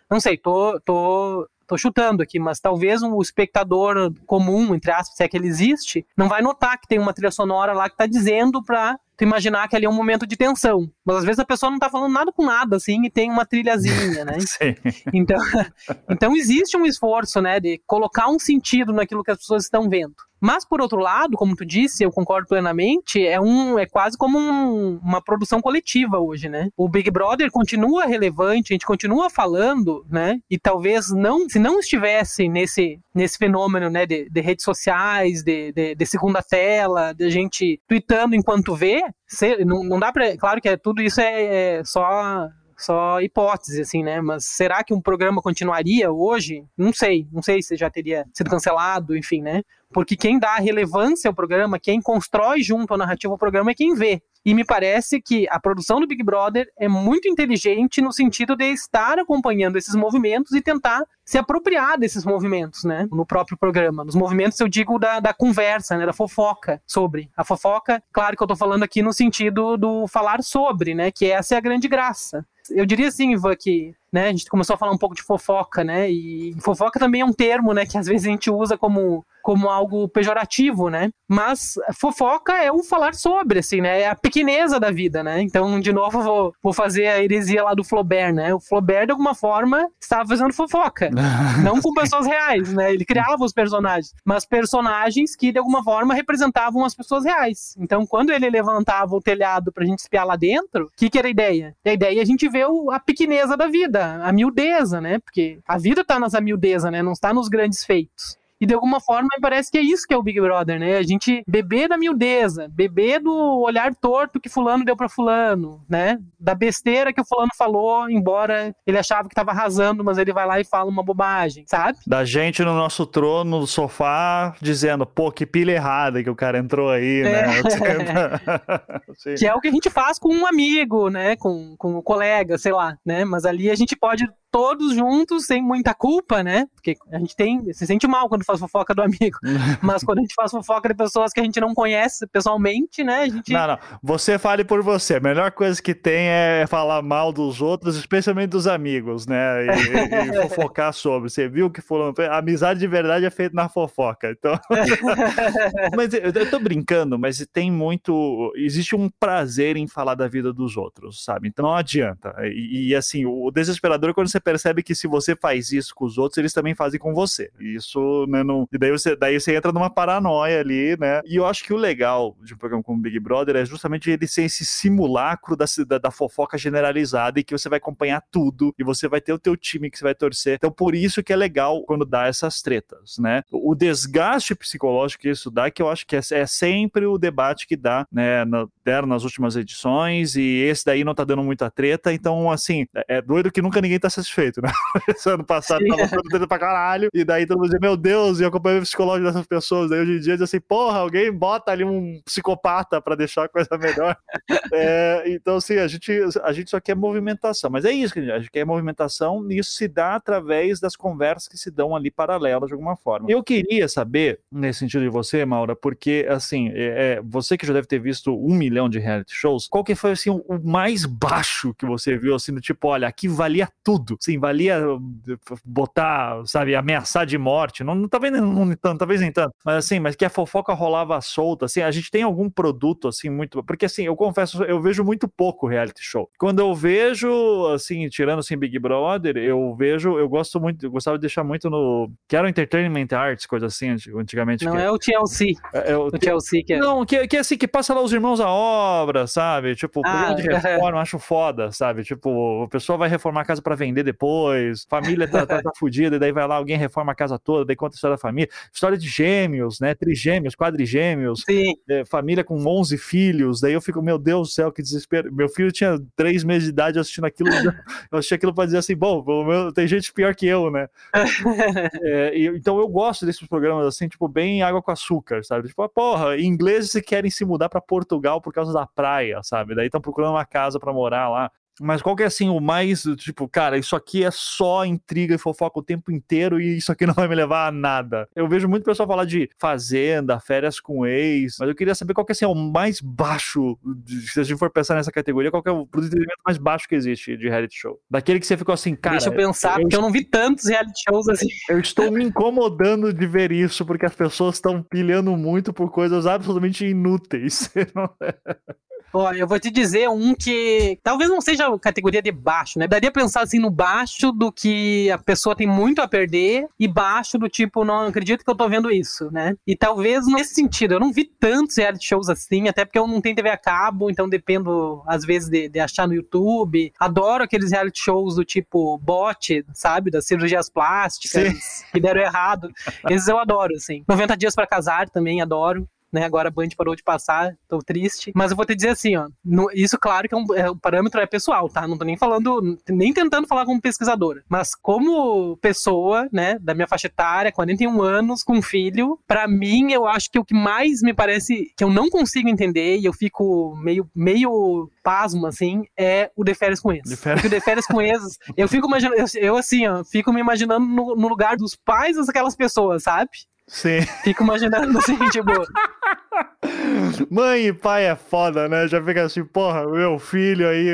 não sei, tô, tô tô chutando aqui, mas talvez um espectador comum, entre aspas, se é que ele existe, não vai notar que tem uma trilha sonora lá que tá dizendo pra tu imaginar que ali é um momento de tensão. Mas às vezes a pessoa não tá falando nada com nada, assim, e tem uma trilhazinha, né? Sim. Então, então existe um esforço, né, de colocar um sentido naquilo que as pessoas estão vendo. Mas, por outro lado, como tu disse, eu concordo plenamente, é, um, é quase como um, uma produção coletiva hoje, né? O Big Brother continua relevante, a gente continua falando, né? E talvez não, se não estivesse nesse, nesse fenômeno, né, de, de redes sociais, de, de, de, segunda tela, de gente tweetando enquanto vê, se, não, não dá pra... Claro que é, tudo isso é, é só só hipótese, assim, né? Mas será que um programa continuaria hoje? Não sei, não sei se já teria sido cancelado, enfim, né? Porque quem dá relevância ao programa, quem constrói junto a narrativa ao programa é quem vê. E me parece que a produção do Big Brother é muito inteligente no sentido de estar acompanhando esses movimentos e tentar se apropriar desses movimentos, né? No próprio programa. Nos movimentos, eu digo da, da conversa, né? Da fofoca sobre. A fofoca, claro que eu tô falando aqui no sentido do falar sobre, né? Que essa é a grande graça. Eu diria assim, Ivan, que né, a gente começou a falar um pouco de fofoca, né? E fofoca também é um termo, né? Que às vezes a gente usa como como algo pejorativo, né? Mas fofoca é o falar sobre, assim, né? É a pequeneza da vida, né? Então, de novo, vou, vou fazer a heresia lá do Flaubert, né? O Flaubert, de alguma forma, estava fazendo fofoca. não com pessoas reais, né? Ele criava os personagens, mas personagens que, de alguma forma, representavam as pessoas reais. Então, quando ele levantava o telhado pra gente espiar lá dentro, o que, que era a ideia? A ideia é a gente ver a pequeneza da vida, a miudeza, né? Porque a vida tá nas miudeza, né? Não está nos grandes feitos. E de alguma forma parece que é isso que é o Big Brother, né? A gente beber da miudeza, beber do olhar torto que fulano deu para fulano, né? Da besteira que o fulano falou, embora ele achava que tava arrasando, mas ele vai lá e fala uma bobagem, sabe? Da gente no nosso trono, no sofá, dizendo, pô, que pilha errada que o cara entrou aí, né? É. que é o que a gente faz com um amigo, né? Com, com um colega, sei lá, né? Mas ali a gente pode todos juntos, sem muita culpa, né? Porque a gente tem. Se sente mal quando faz fofoca do amigo. Mas quando a gente faz fofoca de pessoas que a gente não conhece pessoalmente, né? A gente. Não, não. Você fale por você. A melhor coisa que tem é falar mal dos outros, especialmente dos amigos, né? E, e, e fofocar sobre. Você viu que fulano. A amizade de verdade é feita na fofoca. Então. mas eu, eu tô brincando, mas tem muito. Existe um prazer em falar da vida dos outros, sabe? Então não adianta. E, e assim, o desesperador é quando você você percebe que se você faz isso com os outros, eles também fazem com você. Isso, né, não... E daí você, daí você entra numa paranoia ali, né? E eu acho que o legal de um programa como Big Brother é justamente ele ser esse simulacro da, da, da fofoca generalizada e que você vai acompanhar tudo e você vai ter o teu time que você vai torcer. Então, por isso que é legal quando dá essas tretas, né? O desgaste psicológico que isso dá, que eu acho que é, é sempre o debate que dá, né? Na, deram nas últimas edições e esse daí não tá dando muita treta, então, assim, é, é doido que nunca ninguém tá satisfeito satisfeito, né? Esse ano passado Sim. tava todo pra caralho, e daí todo mundo dizia, meu Deus, e acompanhei o psicológico dessas pessoas. Daí hoje em dia diz assim, porra, alguém bota ali um psicopata pra deixar a coisa melhor. é, então, assim, a gente, a gente só quer movimentação, mas é isso que a gente, a gente quer movimentação, e isso se dá através das conversas que se dão ali paralelas de alguma forma. Eu queria saber, nesse sentido de você, Maura, porque, assim, é, é você que já deve ter visto um milhão de reality shows, qual que foi, assim, o mais baixo que você viu, assim, do tipo, olha, aqui valia tudo sim, valia botar, sabe, ameaçar de morte. Não, não talvez não tanto, talvez nem tanto, mas assim, mas que a fofoca rolava solta, assim, a gente tem algum produto assim muito, porque assim, eu confesso, eu vejo muito pouco reality show. Quando eu vejo, assim, tirando assim Big Brother, eu vejo, eu gosto muito, eu gostava de deixar muito no, que era o Entertainment Arts, coisa assim, antigamente. Não, é o TLC. É, é o, o TLC que é. Não, que, que assim, que passa lá os irmãos à obra, sabe? Tipo, ah, de reforma, acho foda, sabe? Tipo, a pessoa vai reformar a casa para vender depois, família tá, tá, tá fudida, e daí vai lá, alguém reforma a casa toda, daí conta a história da família. História de gêmeos, né? Trigêmeos, quadrigêmeos, é, família com 11 filhos, daí eu fico, meu Deus do céu, que desespero. Meu filho tinha 3 meses de idade assistindo aquilo, eu achei aquilo pra dizer assim, bom, meu, tem gente pior que eu, né? é, e, então eu gosto desses programas assim, tipo, bem água com açúcar, sabe? Tipo, ah, porra, ingleses querem se mudar para Portugal por causa da praia, sabe? Daí estão procurando uma casa para morar lá. Mas qual que é assim o mais, tipo, cara, isso aqui é só intriga e fofoca o tempo inteiro e isso aqui não vai me levar a nada. Eu vejo muito pessoal falar de fazenda, férias com ex, mas eu queria saber qual que é assim, é o mais baixo, se a gente for pensar nessa categoria, qual que é o entretenimento mais baixo que existe de reality show. Daquele que você ficou assim, cara. Deixa eu pensar, eu, porque eu não vi tantos reality shows assim. Eu estou me incomodando de ver isso, porque as pessoas estão pilhando muito por coisas absolutamente inúteis. Ó, eu vou te dizer um que talvez não seja categoria de baixo, né? Daria pensar assim no baixo do que a pessoa tem muito a perder e baixo do tipo, não acredito que eu tô vendo isso, né? E talvez nesse sentido, eu não vi tantos reality shows assim, até porque eu não tenho TV a cabo, então dependo às vezes de, de achar no YouTube. Adoro aqueles reality shows do tipo bot, sabe? Das cirurgias plásticas Sim. que deram errado. Esses eu adoro, assim. 90 dias para casar também adoro. Né? Agora a Band parou de passar, tô triste. Mas eu vou te dizer assim, ó, no, isso claro que é um, é, o parâmetro é pessoal, tá? Não tô nem falando, nem tentando falar como pesquisadora, mas como pessoa, né, da minha faixa etária, 41 anos, com filho, para mim eu acho que o que mais me parece que eu não consigo entender e eu fico meio meio pasmo assim, é o de férias com ex. Porque o de férias com ex, eu fico imaginando, eu, eu assim, ó, fico me imaginando no, no lugar dos pais daquelas pessoas, sabe? Sim. Fico imaginando assim, tipo. Mãe e pai é foda, né? Já fica assim, porra, meu filho aí.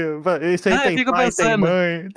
Esse aí ah, tem pai, pensando, tem mãe.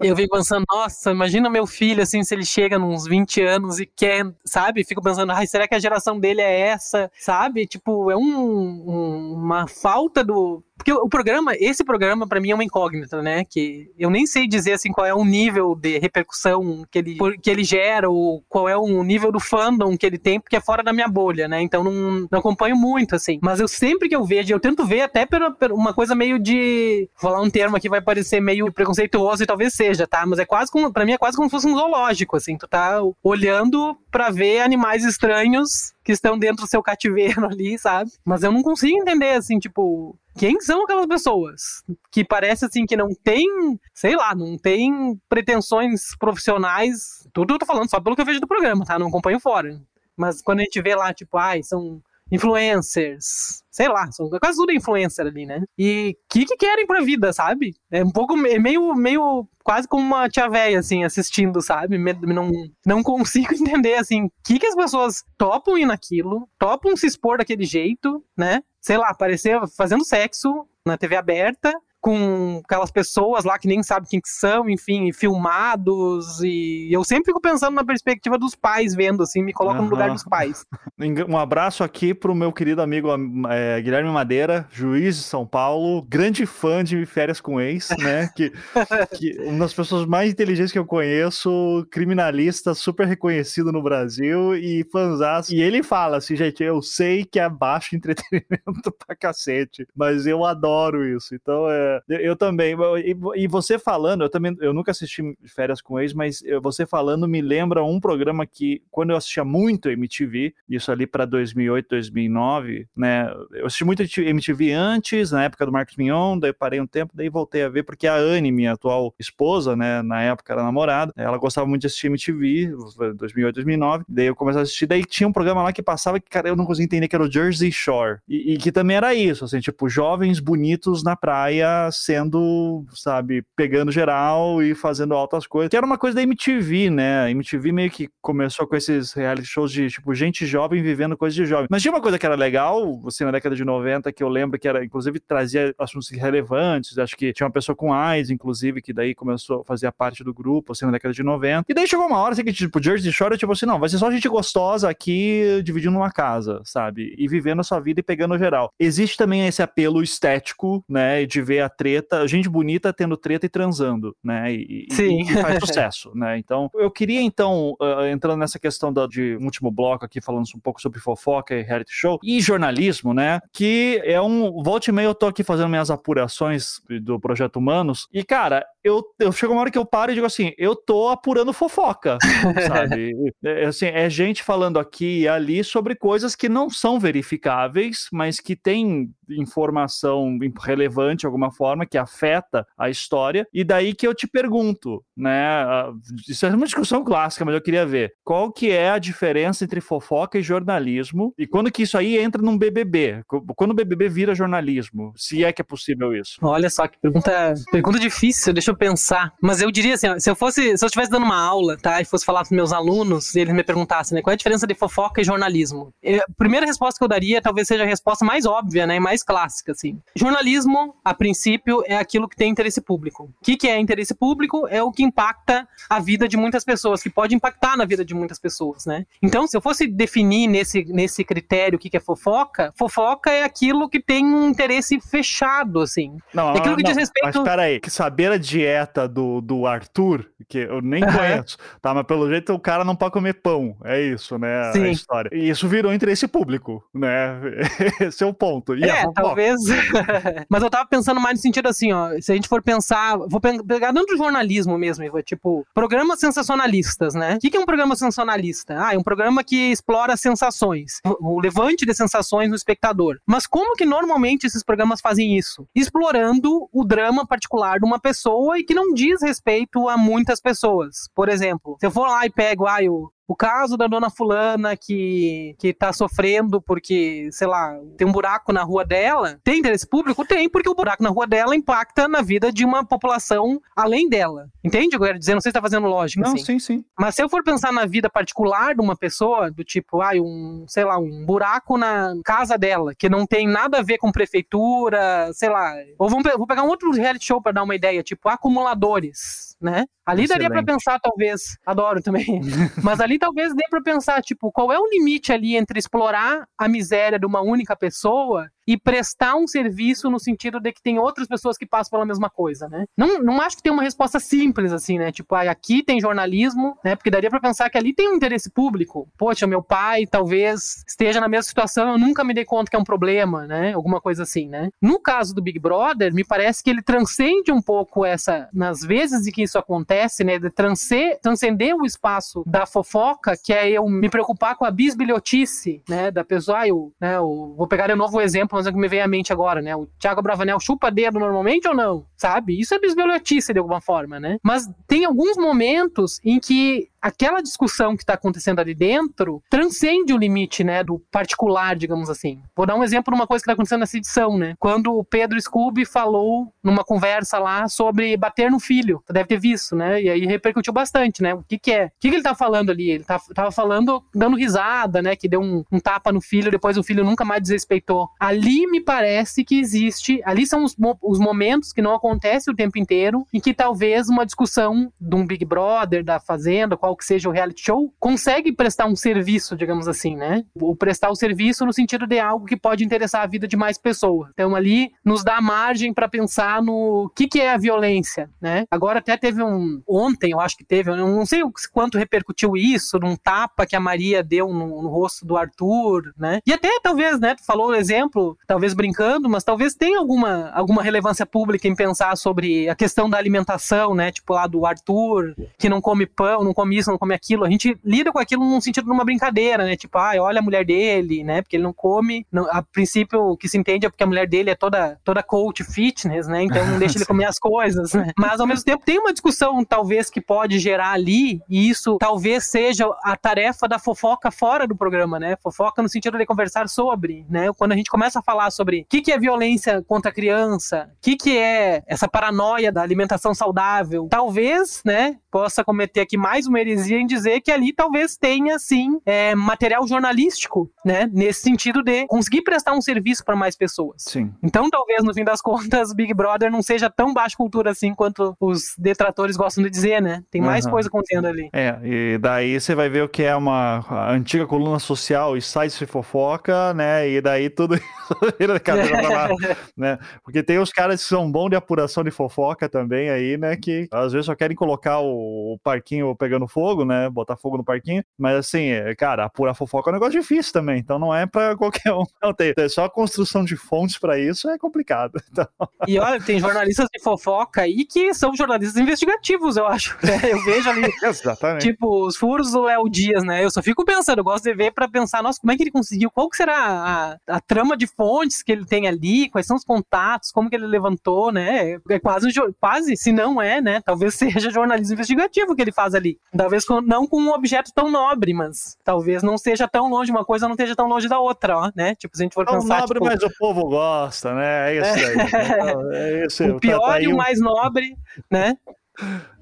Eu fico pensando, nossa, imagina meu filho, assim, se ele chega nos 20 anos e quer, sabe? Fico pensando, ai, será que a geração dele é essa? Sabe? Tipo, é um, um, uma falta do. Porque o programa, esse programa, para mim, é uma incógnita, né? Que eu nem sei dizer, assim, qual é o nível de repercussão que ele, que ele gera, ou qual é o nível do fandom que ele tem, porque é fora da minha bolha, né? Então não, não acompanho muito, assim. Mas eu sempre que eu vejo, eu tento ver até por, por uma coisa meio de. Vou falar um termo aqui, vai parecer meio preconceituoso e talvez seja, tá? Mas é quase como, pra mim é quase como se fosse um zoológico, assim. Tu tá olhando para ver animais estranhos que estão dentro do seu cativeiro ali, sabe? Mas eu não consigo entender, assim, tipo, quem são aquelas pessoas que parece assim que não tem, sei lá, não tem pretensões profissionais. Tudo eu tô falando só pelo que eu vejo do programa, tá? Não acompanho fora. Mas quando a gente vê lá, tipo, ai, são influencers, sei lá, são quase tudo influencer ali, né? E o que, que querem pra vida, sabe? É um pouco, é meio, meio quase como uma tia velha, assim, assistindo, sabe? Não, não consigo entender, assim, o que, que as pessoas topam ir naquilo, topam se expor daquele jeito, né? Sei lá, aparecer fazendo sexo na TV aberta com aquelas pessoas lá que nem sabem quem que são, enfim, filmados, e eu sempre fico pensando na perspectiva dos pais vendo, assim, me coloco uhum. no lugar dos pais. Um abraço aqui pro meu querido amigo é, Guilherme Madeira, juiz de São Paulo, grande fã de Férias com Ex, né, que, que uma das pessoas mais inteligentes que eu conheço, criminalista super reconhecido no Brasil e fãzaço, e ele fala assim, gente, eu sei que é baixo entretenimento pra cacete, mas eu adoro isso, então é eu também. E, você falando, eu também, eu nunca assisti férias com ex, mas você falando me lembra um programa que quando eu assistia muito MTV, isso ali para 2008, 2009, né? Eu assisti muito MTV antes, na época do Marcos Mignon, daí parei um tempo, daí voltei a ver porque a Anne, minha atual esposa, né, na época era namorada, ela gostava muito de assistir MTV, 2008, 2009. Daí eu comecei a assistir, daí tinha um programa lá que passava que, cara, eu não conseguia entender que era o Jersey Shore. E, e que também era isso, assim, tipo, jovens bonitos na praia sendo, sabe, pegando geral e fazendo altas coisas. Que era uma coisa da MTV, né? A MTV meio que começou com esses reality shows de, tipo, gente jovem vivendo coisas de jovem. Mas tinha uma coisa que era legal, assim, na década de 90, que eu lembro que era, inclusive, trazia assuntos relevantes. Acho que tinha uma pessoa com AIDS, inclusive, que daí começou a fazer parte do grupo, assim, na década de 90. E daí chegou uma hora, assim, que, tipo, Jersey Shore, tipo assim, não, vai ser só gente gostosa aqui dividindo uma casa, sabe? E vivendo a sua vida e pegando geral. Existe também esse apelo estético, né, de ver a treta, gente bonita tendo treta e transando, né? E, Sim. e faz sucesso, né? Então, eu queria então, uh, entrando nessa questão da, de um último bloco aqui, falando um pouco sobre fofoca e reality show e jornalismo, né? Que é um. Volte e meio, eu tô aqui fazendo minhas apurações do Projeto Humanos, e, cara, eu, eu chego uma hora que eu paro e digo assim, eu tô apurando fofoca, sabe? É, assim, é gente falando aqui e ali sobre coisas que não são verificáveis, mas que tem informação relevante de alguma forma que afeta a história. E daí que eu te pergunto, né? Isso é uma discussão clássica, mas eu queria ver qual que é a diferença entre fofoca e jornalismo e quando que isso aí entra num BBB? Quando o BBB vira jornalismo? Se é que é possível isso? Olha só que pergunta, pergunta difícil. Deixa eu pensar. Mas eu diria assim, se eu fosse, se eu estivesse dando uma aula, tá, e fosse falar para meus alunos, e eles me perguntassem, né, qual é a diferença de fofoca e jornalismo? Eu, a primeira resposta que eu daria talvez seja a resposta mais óbvia, né, e mais clássica, assim. Jornalismo, a princípio, é aquilo que tem interesse público. O que, que é interesse público? É o que impacta a vida de muitas pessoas, que pode impactar na vida de muitas pessoas, né? Então, se eu fosse definir nesse, nesse critério o que, que é fofoca, fofoca é aquilo que tem um interesse fechado, assim. Não, é aquilo que não, diz respeito. Mas peraí, que saber a dieta do, do Arthur, que eu nem conheço, tá? Mas pelo jeito o cara não pode comer pão. É isso, né? Sim. A história. E isso virou interesse público, né? Esse é o ponto. E é, talvez. mas eu tava pensando mais no sentido assim, ó, se a gente for pensar, vou pegar dentro do jornalismo mesmo, tipo, programas sensacionalistas, né? O que é um programa sensacionalista? Ah, é um programa que explora sensações, o levante de sensações no espectador. Mas como que normalmente esses programas fazem isso? Explorando o drama particular de uma pessoa e que não diz respeito a muitas pessoas. Por exemplo, se eu for lá e pego, ah, o, o caso da dona fulana que, que tá sofrendo porque, sei lá, tem um buraco na rua dela, tem interesse público? Tem, porque o buraco na rua dela impacta na vida de uma população além dela. Entende o que eu quero dizer? Não sei se tá fazendo lógica. Não, assim. sim, sim. Mas se eu for pensar na vida particular de uma pessoa, do tipo, ai, ah, um, sei lá, um buraco na casa dela, que não tem nada a ver com prefeitura, sei lá. Ou vamos, vou pegar um outro reality show para dar uma ideia, tipo, acumuladores, né? Ali Excelente. daria para pensar, talvez, adoro também, mas ali talvez dê para pensar, tipo, qual é o limite ali entre explorar a miséria de uma única pessoa e prestar um serviço no sentido de que tem outras pessoas que passam pela mesma coisa, né? Não, não acho que tem uma resposta simples assim, né? Tipo, ah, aqui tem jornalismo, né? Porque daria para pensar que ali tem um interesse público. Poxa, meu pai talvez esteja na mesma situação, eu nunca me dei conta que é um problema, né? Alguma coisa assim, né? No caso do Big Brother, me parece que ele transcende um pouco essa, nas vezes em que isso acontece, né? De transcender, transcender o espaço da fofoca, que é eu me preocupar com a bisbilhotice, né? Da pessoa, ah, eu, né, eu vou pegar de novo o exemplo coisa que me vem à mente agora, né? O Thiago Bravanel chupa dedo normalmente ou não? Sabe? Isso é bisbilhotice de alguma forma, né? Mas tem alguns momentos em que aquela discussão que está acontecendo ali dentro transcende o limite, né, do particular, digamos assim. Vou dar um exemplo de uma coisa que está acontecendo nessa edição, né? Quando o Pedro Scooby falou numa conversa lá sobre bater no filho. Você deve ter visto, né? E aí repercutiu bastante, né? O que que é? O que, que ele tá falando ali? Ele tá, tava falando, dando risada, né? Que deu um, um tapa no filho, depois o filho nunca mais desrespeitou. Ali me parece que existe, ali são os, os momentos que não acontecem o tempo inteiro, em que talvez uma discussão de um Big Brother, da Fazenda, qual que seja o reality show, consegue prestar um serviço, digamos assim, né? O prestar o serviço no sentido de algo que pode interessar a vida de mais pessoas. Então ali nos dá margem para pensar no que, que é a violência, né? Agora até teve um ontem, eu acho que teve, eu não sei quanto repercutiu isso, num tapa que a Maria deu no, no rosto do Arthur, né? E até talvez, né? Tu falou o exemplo, talvez brincando, mas talvez tenha alguma alguma relevância pública em pensar sobre a questão da alimentação, né? Tipo lá do Arthur que não come pão, não come isso isso, não come aquilo. A gente lida com aquilo num sentido de uma brincadeira, né? Tipo, ah, olha a mulher dele, né? Porque ele não come. Não, a princípio, o que se entende é porque a mulher dele é toda, toda coach fitness, né? Então não deixa ele comer as coisas, né? Mas ao mesmo tempo tem uma discussão, talvez, que pode gerar ali, e isso talvez seja a tarefa da fofoca fora do programa, né? Fofoca no sentido de conversar sobre, né? Quando a gente começa a falar sobre o que, que é violência contra a criança, o que, que é essa paranoia da alimentação saudável, talvez, né, possa cometer aqui mais uma heresia em dizer que ali talvez tenha, sim, é, material jornalístico, né? Nesse sentido de conseguir prestar um serviço para mais pessoas. Sim. Então, talvez, no fim das contas, Big Brother não seja tão baixa cultura assim quanto os detratores gostam de dizer, né? Tem mais uhum. coisa acontecendo ali. É, e daí você vai ver o que é uma antiga coluna social e sites de fofoca, né? E daí tudo vira lá, né? Porque tem os caras que são bons de apuração de fofoca também aí, né? Que às vezes só querem colocar o parquinho pegando fogo, né? Botar fogo no parquinho. Mas assim, é, cara, apurar fofoca é um negócio difícil também. Então não é pra qualquer um. Não tem. Só a construção de fontes pra isso é complicado. Então... E olha, tem jornalistas de fofoca aí que são jornalistas investigativos, eu acho. Né? Eu vejo ali. Exatamente. Tipo, os furos do Léo Dias, né? Eu só fico pensando, eu gosto de ver pra pensar, nossa, como é que ele conseguiu? Qual que será a, a trama de fontes que ele tem ali? Quais são os contatos? Como que ele levantou, né? É quase, quase, se não é, né? Talvez seja jornalismo investigativo investigativo que ele faz ali. Talvez com, não com um objeto tão nobre, mas talvez não seja tão longe, uma coisa não esteja tão longe da outra, ó, né? Tipo, se a gente for tão pensar. nobre, tipo... mas o povo gosta, né? É isso aí. Então, é isso, o pior tá, tá e o mais nobre, né?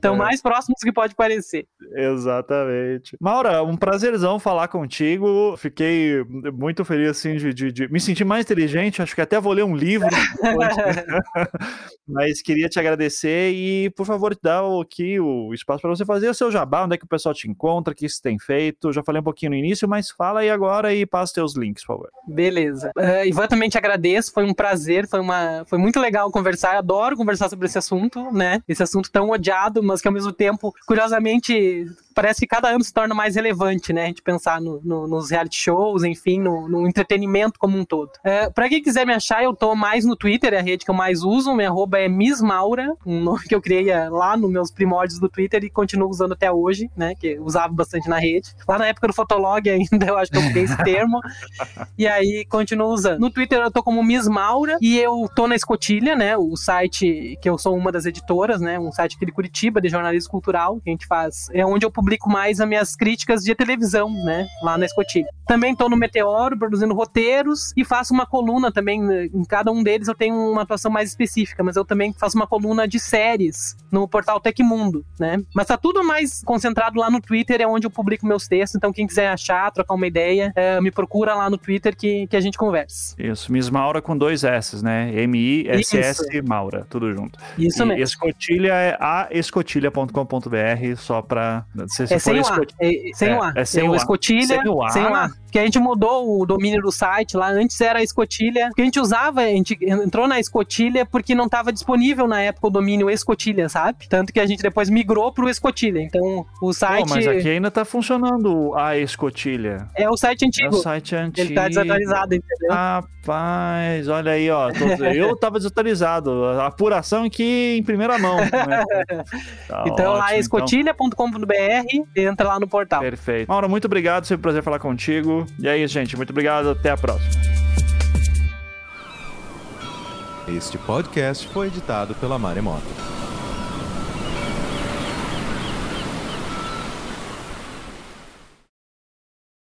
Então, é. mais próximos que pode parecer. Exatamente. Maura, um prazerzão falar contigo. Fiquei muito feliz, assim, de, de, de, me sentir mais inteligente. Acho que até vou ler um livro. Mas queria te agradecer e, por favor, dar aqui o espaço para você fazer o seu jabá, onde é que o pessoal te encontra, o que você tem feito. Já falei um pouquinho no início, mas fala aí agora e passa teus links, por favor. Beleza. Uh, Ivan, também te agradeço. Foi um prazer, foi, uma, foi muito legal conversar. Eu adoro conversar sobre esse assunto, né? Esse assunto tão odiado, mas que ao mesmo tempo, curiosamente, parece que cada ano se torna mais relevante, né? A gente pensar no, no, nos reality shows, enfim, no, no, entretenimento como um todo. É, pra quem quiser me achar, eu tô mais no Twitter, é a rede que eu mais uso. Minha arroba é Miss Maura, um nome que eu criei é, lá nos meus primórdios do Twitter e continuo usando até hoje, né? Que usava bastante na rede. Lá na época do Fotolog ainda, eu acho que eu criei esse termo. e aí continuo usando. No Twitter eu tô como Miss Maura e eu tô na Escotilha, né? O site que eu sou uma das editoras, né? Um site aqui de Curitiba, de jornalismo cultural, que a gente faz. É onde eu publico mais as minhas críticas de televisão, né? Lá na Escotilha. Também tô no Meteoro, produzindo roteiros e faço uma coluna também. Né, em cada um deles eu tenho uma atuação mais específica, mas eu também faço uma coluna de séries no portal Tecmundo, né? Mas tá tudo mais concentrado lá no Twitter, é onde eu publico meus textos. Então, quem quiser achar, trocar uma ideia, é, me procura lá no Twitter que, que a gente conversa. Isso, Miss Maura com dois S, né? M-I-S-S Maura, tudo junto. Isso e mesmo. Escotilha é aescotilha.com.br, só pra. Se, se é sem o A. É, sem o A. É, sem o Escotilha. Sem o A. Sem o A que a gente mudou o domínio do site lá. Antes era a escotilha. O que a gente usava, a gente entrou na escotilha porque não estava disponível na época o domínio escotilha, sabe? Tanto que a gente depois migrou pro escotilha. Então o site. Pô, mas aqui ainda tá funcionando a escotilha. É o site antigo. É o site antigo. Ele tá desatualizado, entendeu? Rapaz, olha aí, ó. eu tava desatualizado. A apuração aqui em primeira mão. Né? Tá então ótimo, lá é então. escotilha.com.br entra lá no portal. Perfeito. Mauro, muito obrigado. Sempre um prazer falar contigo. E é isso, gente. Muito obrigado. Até a próxima. Este podcast foi editado pela Maremoto.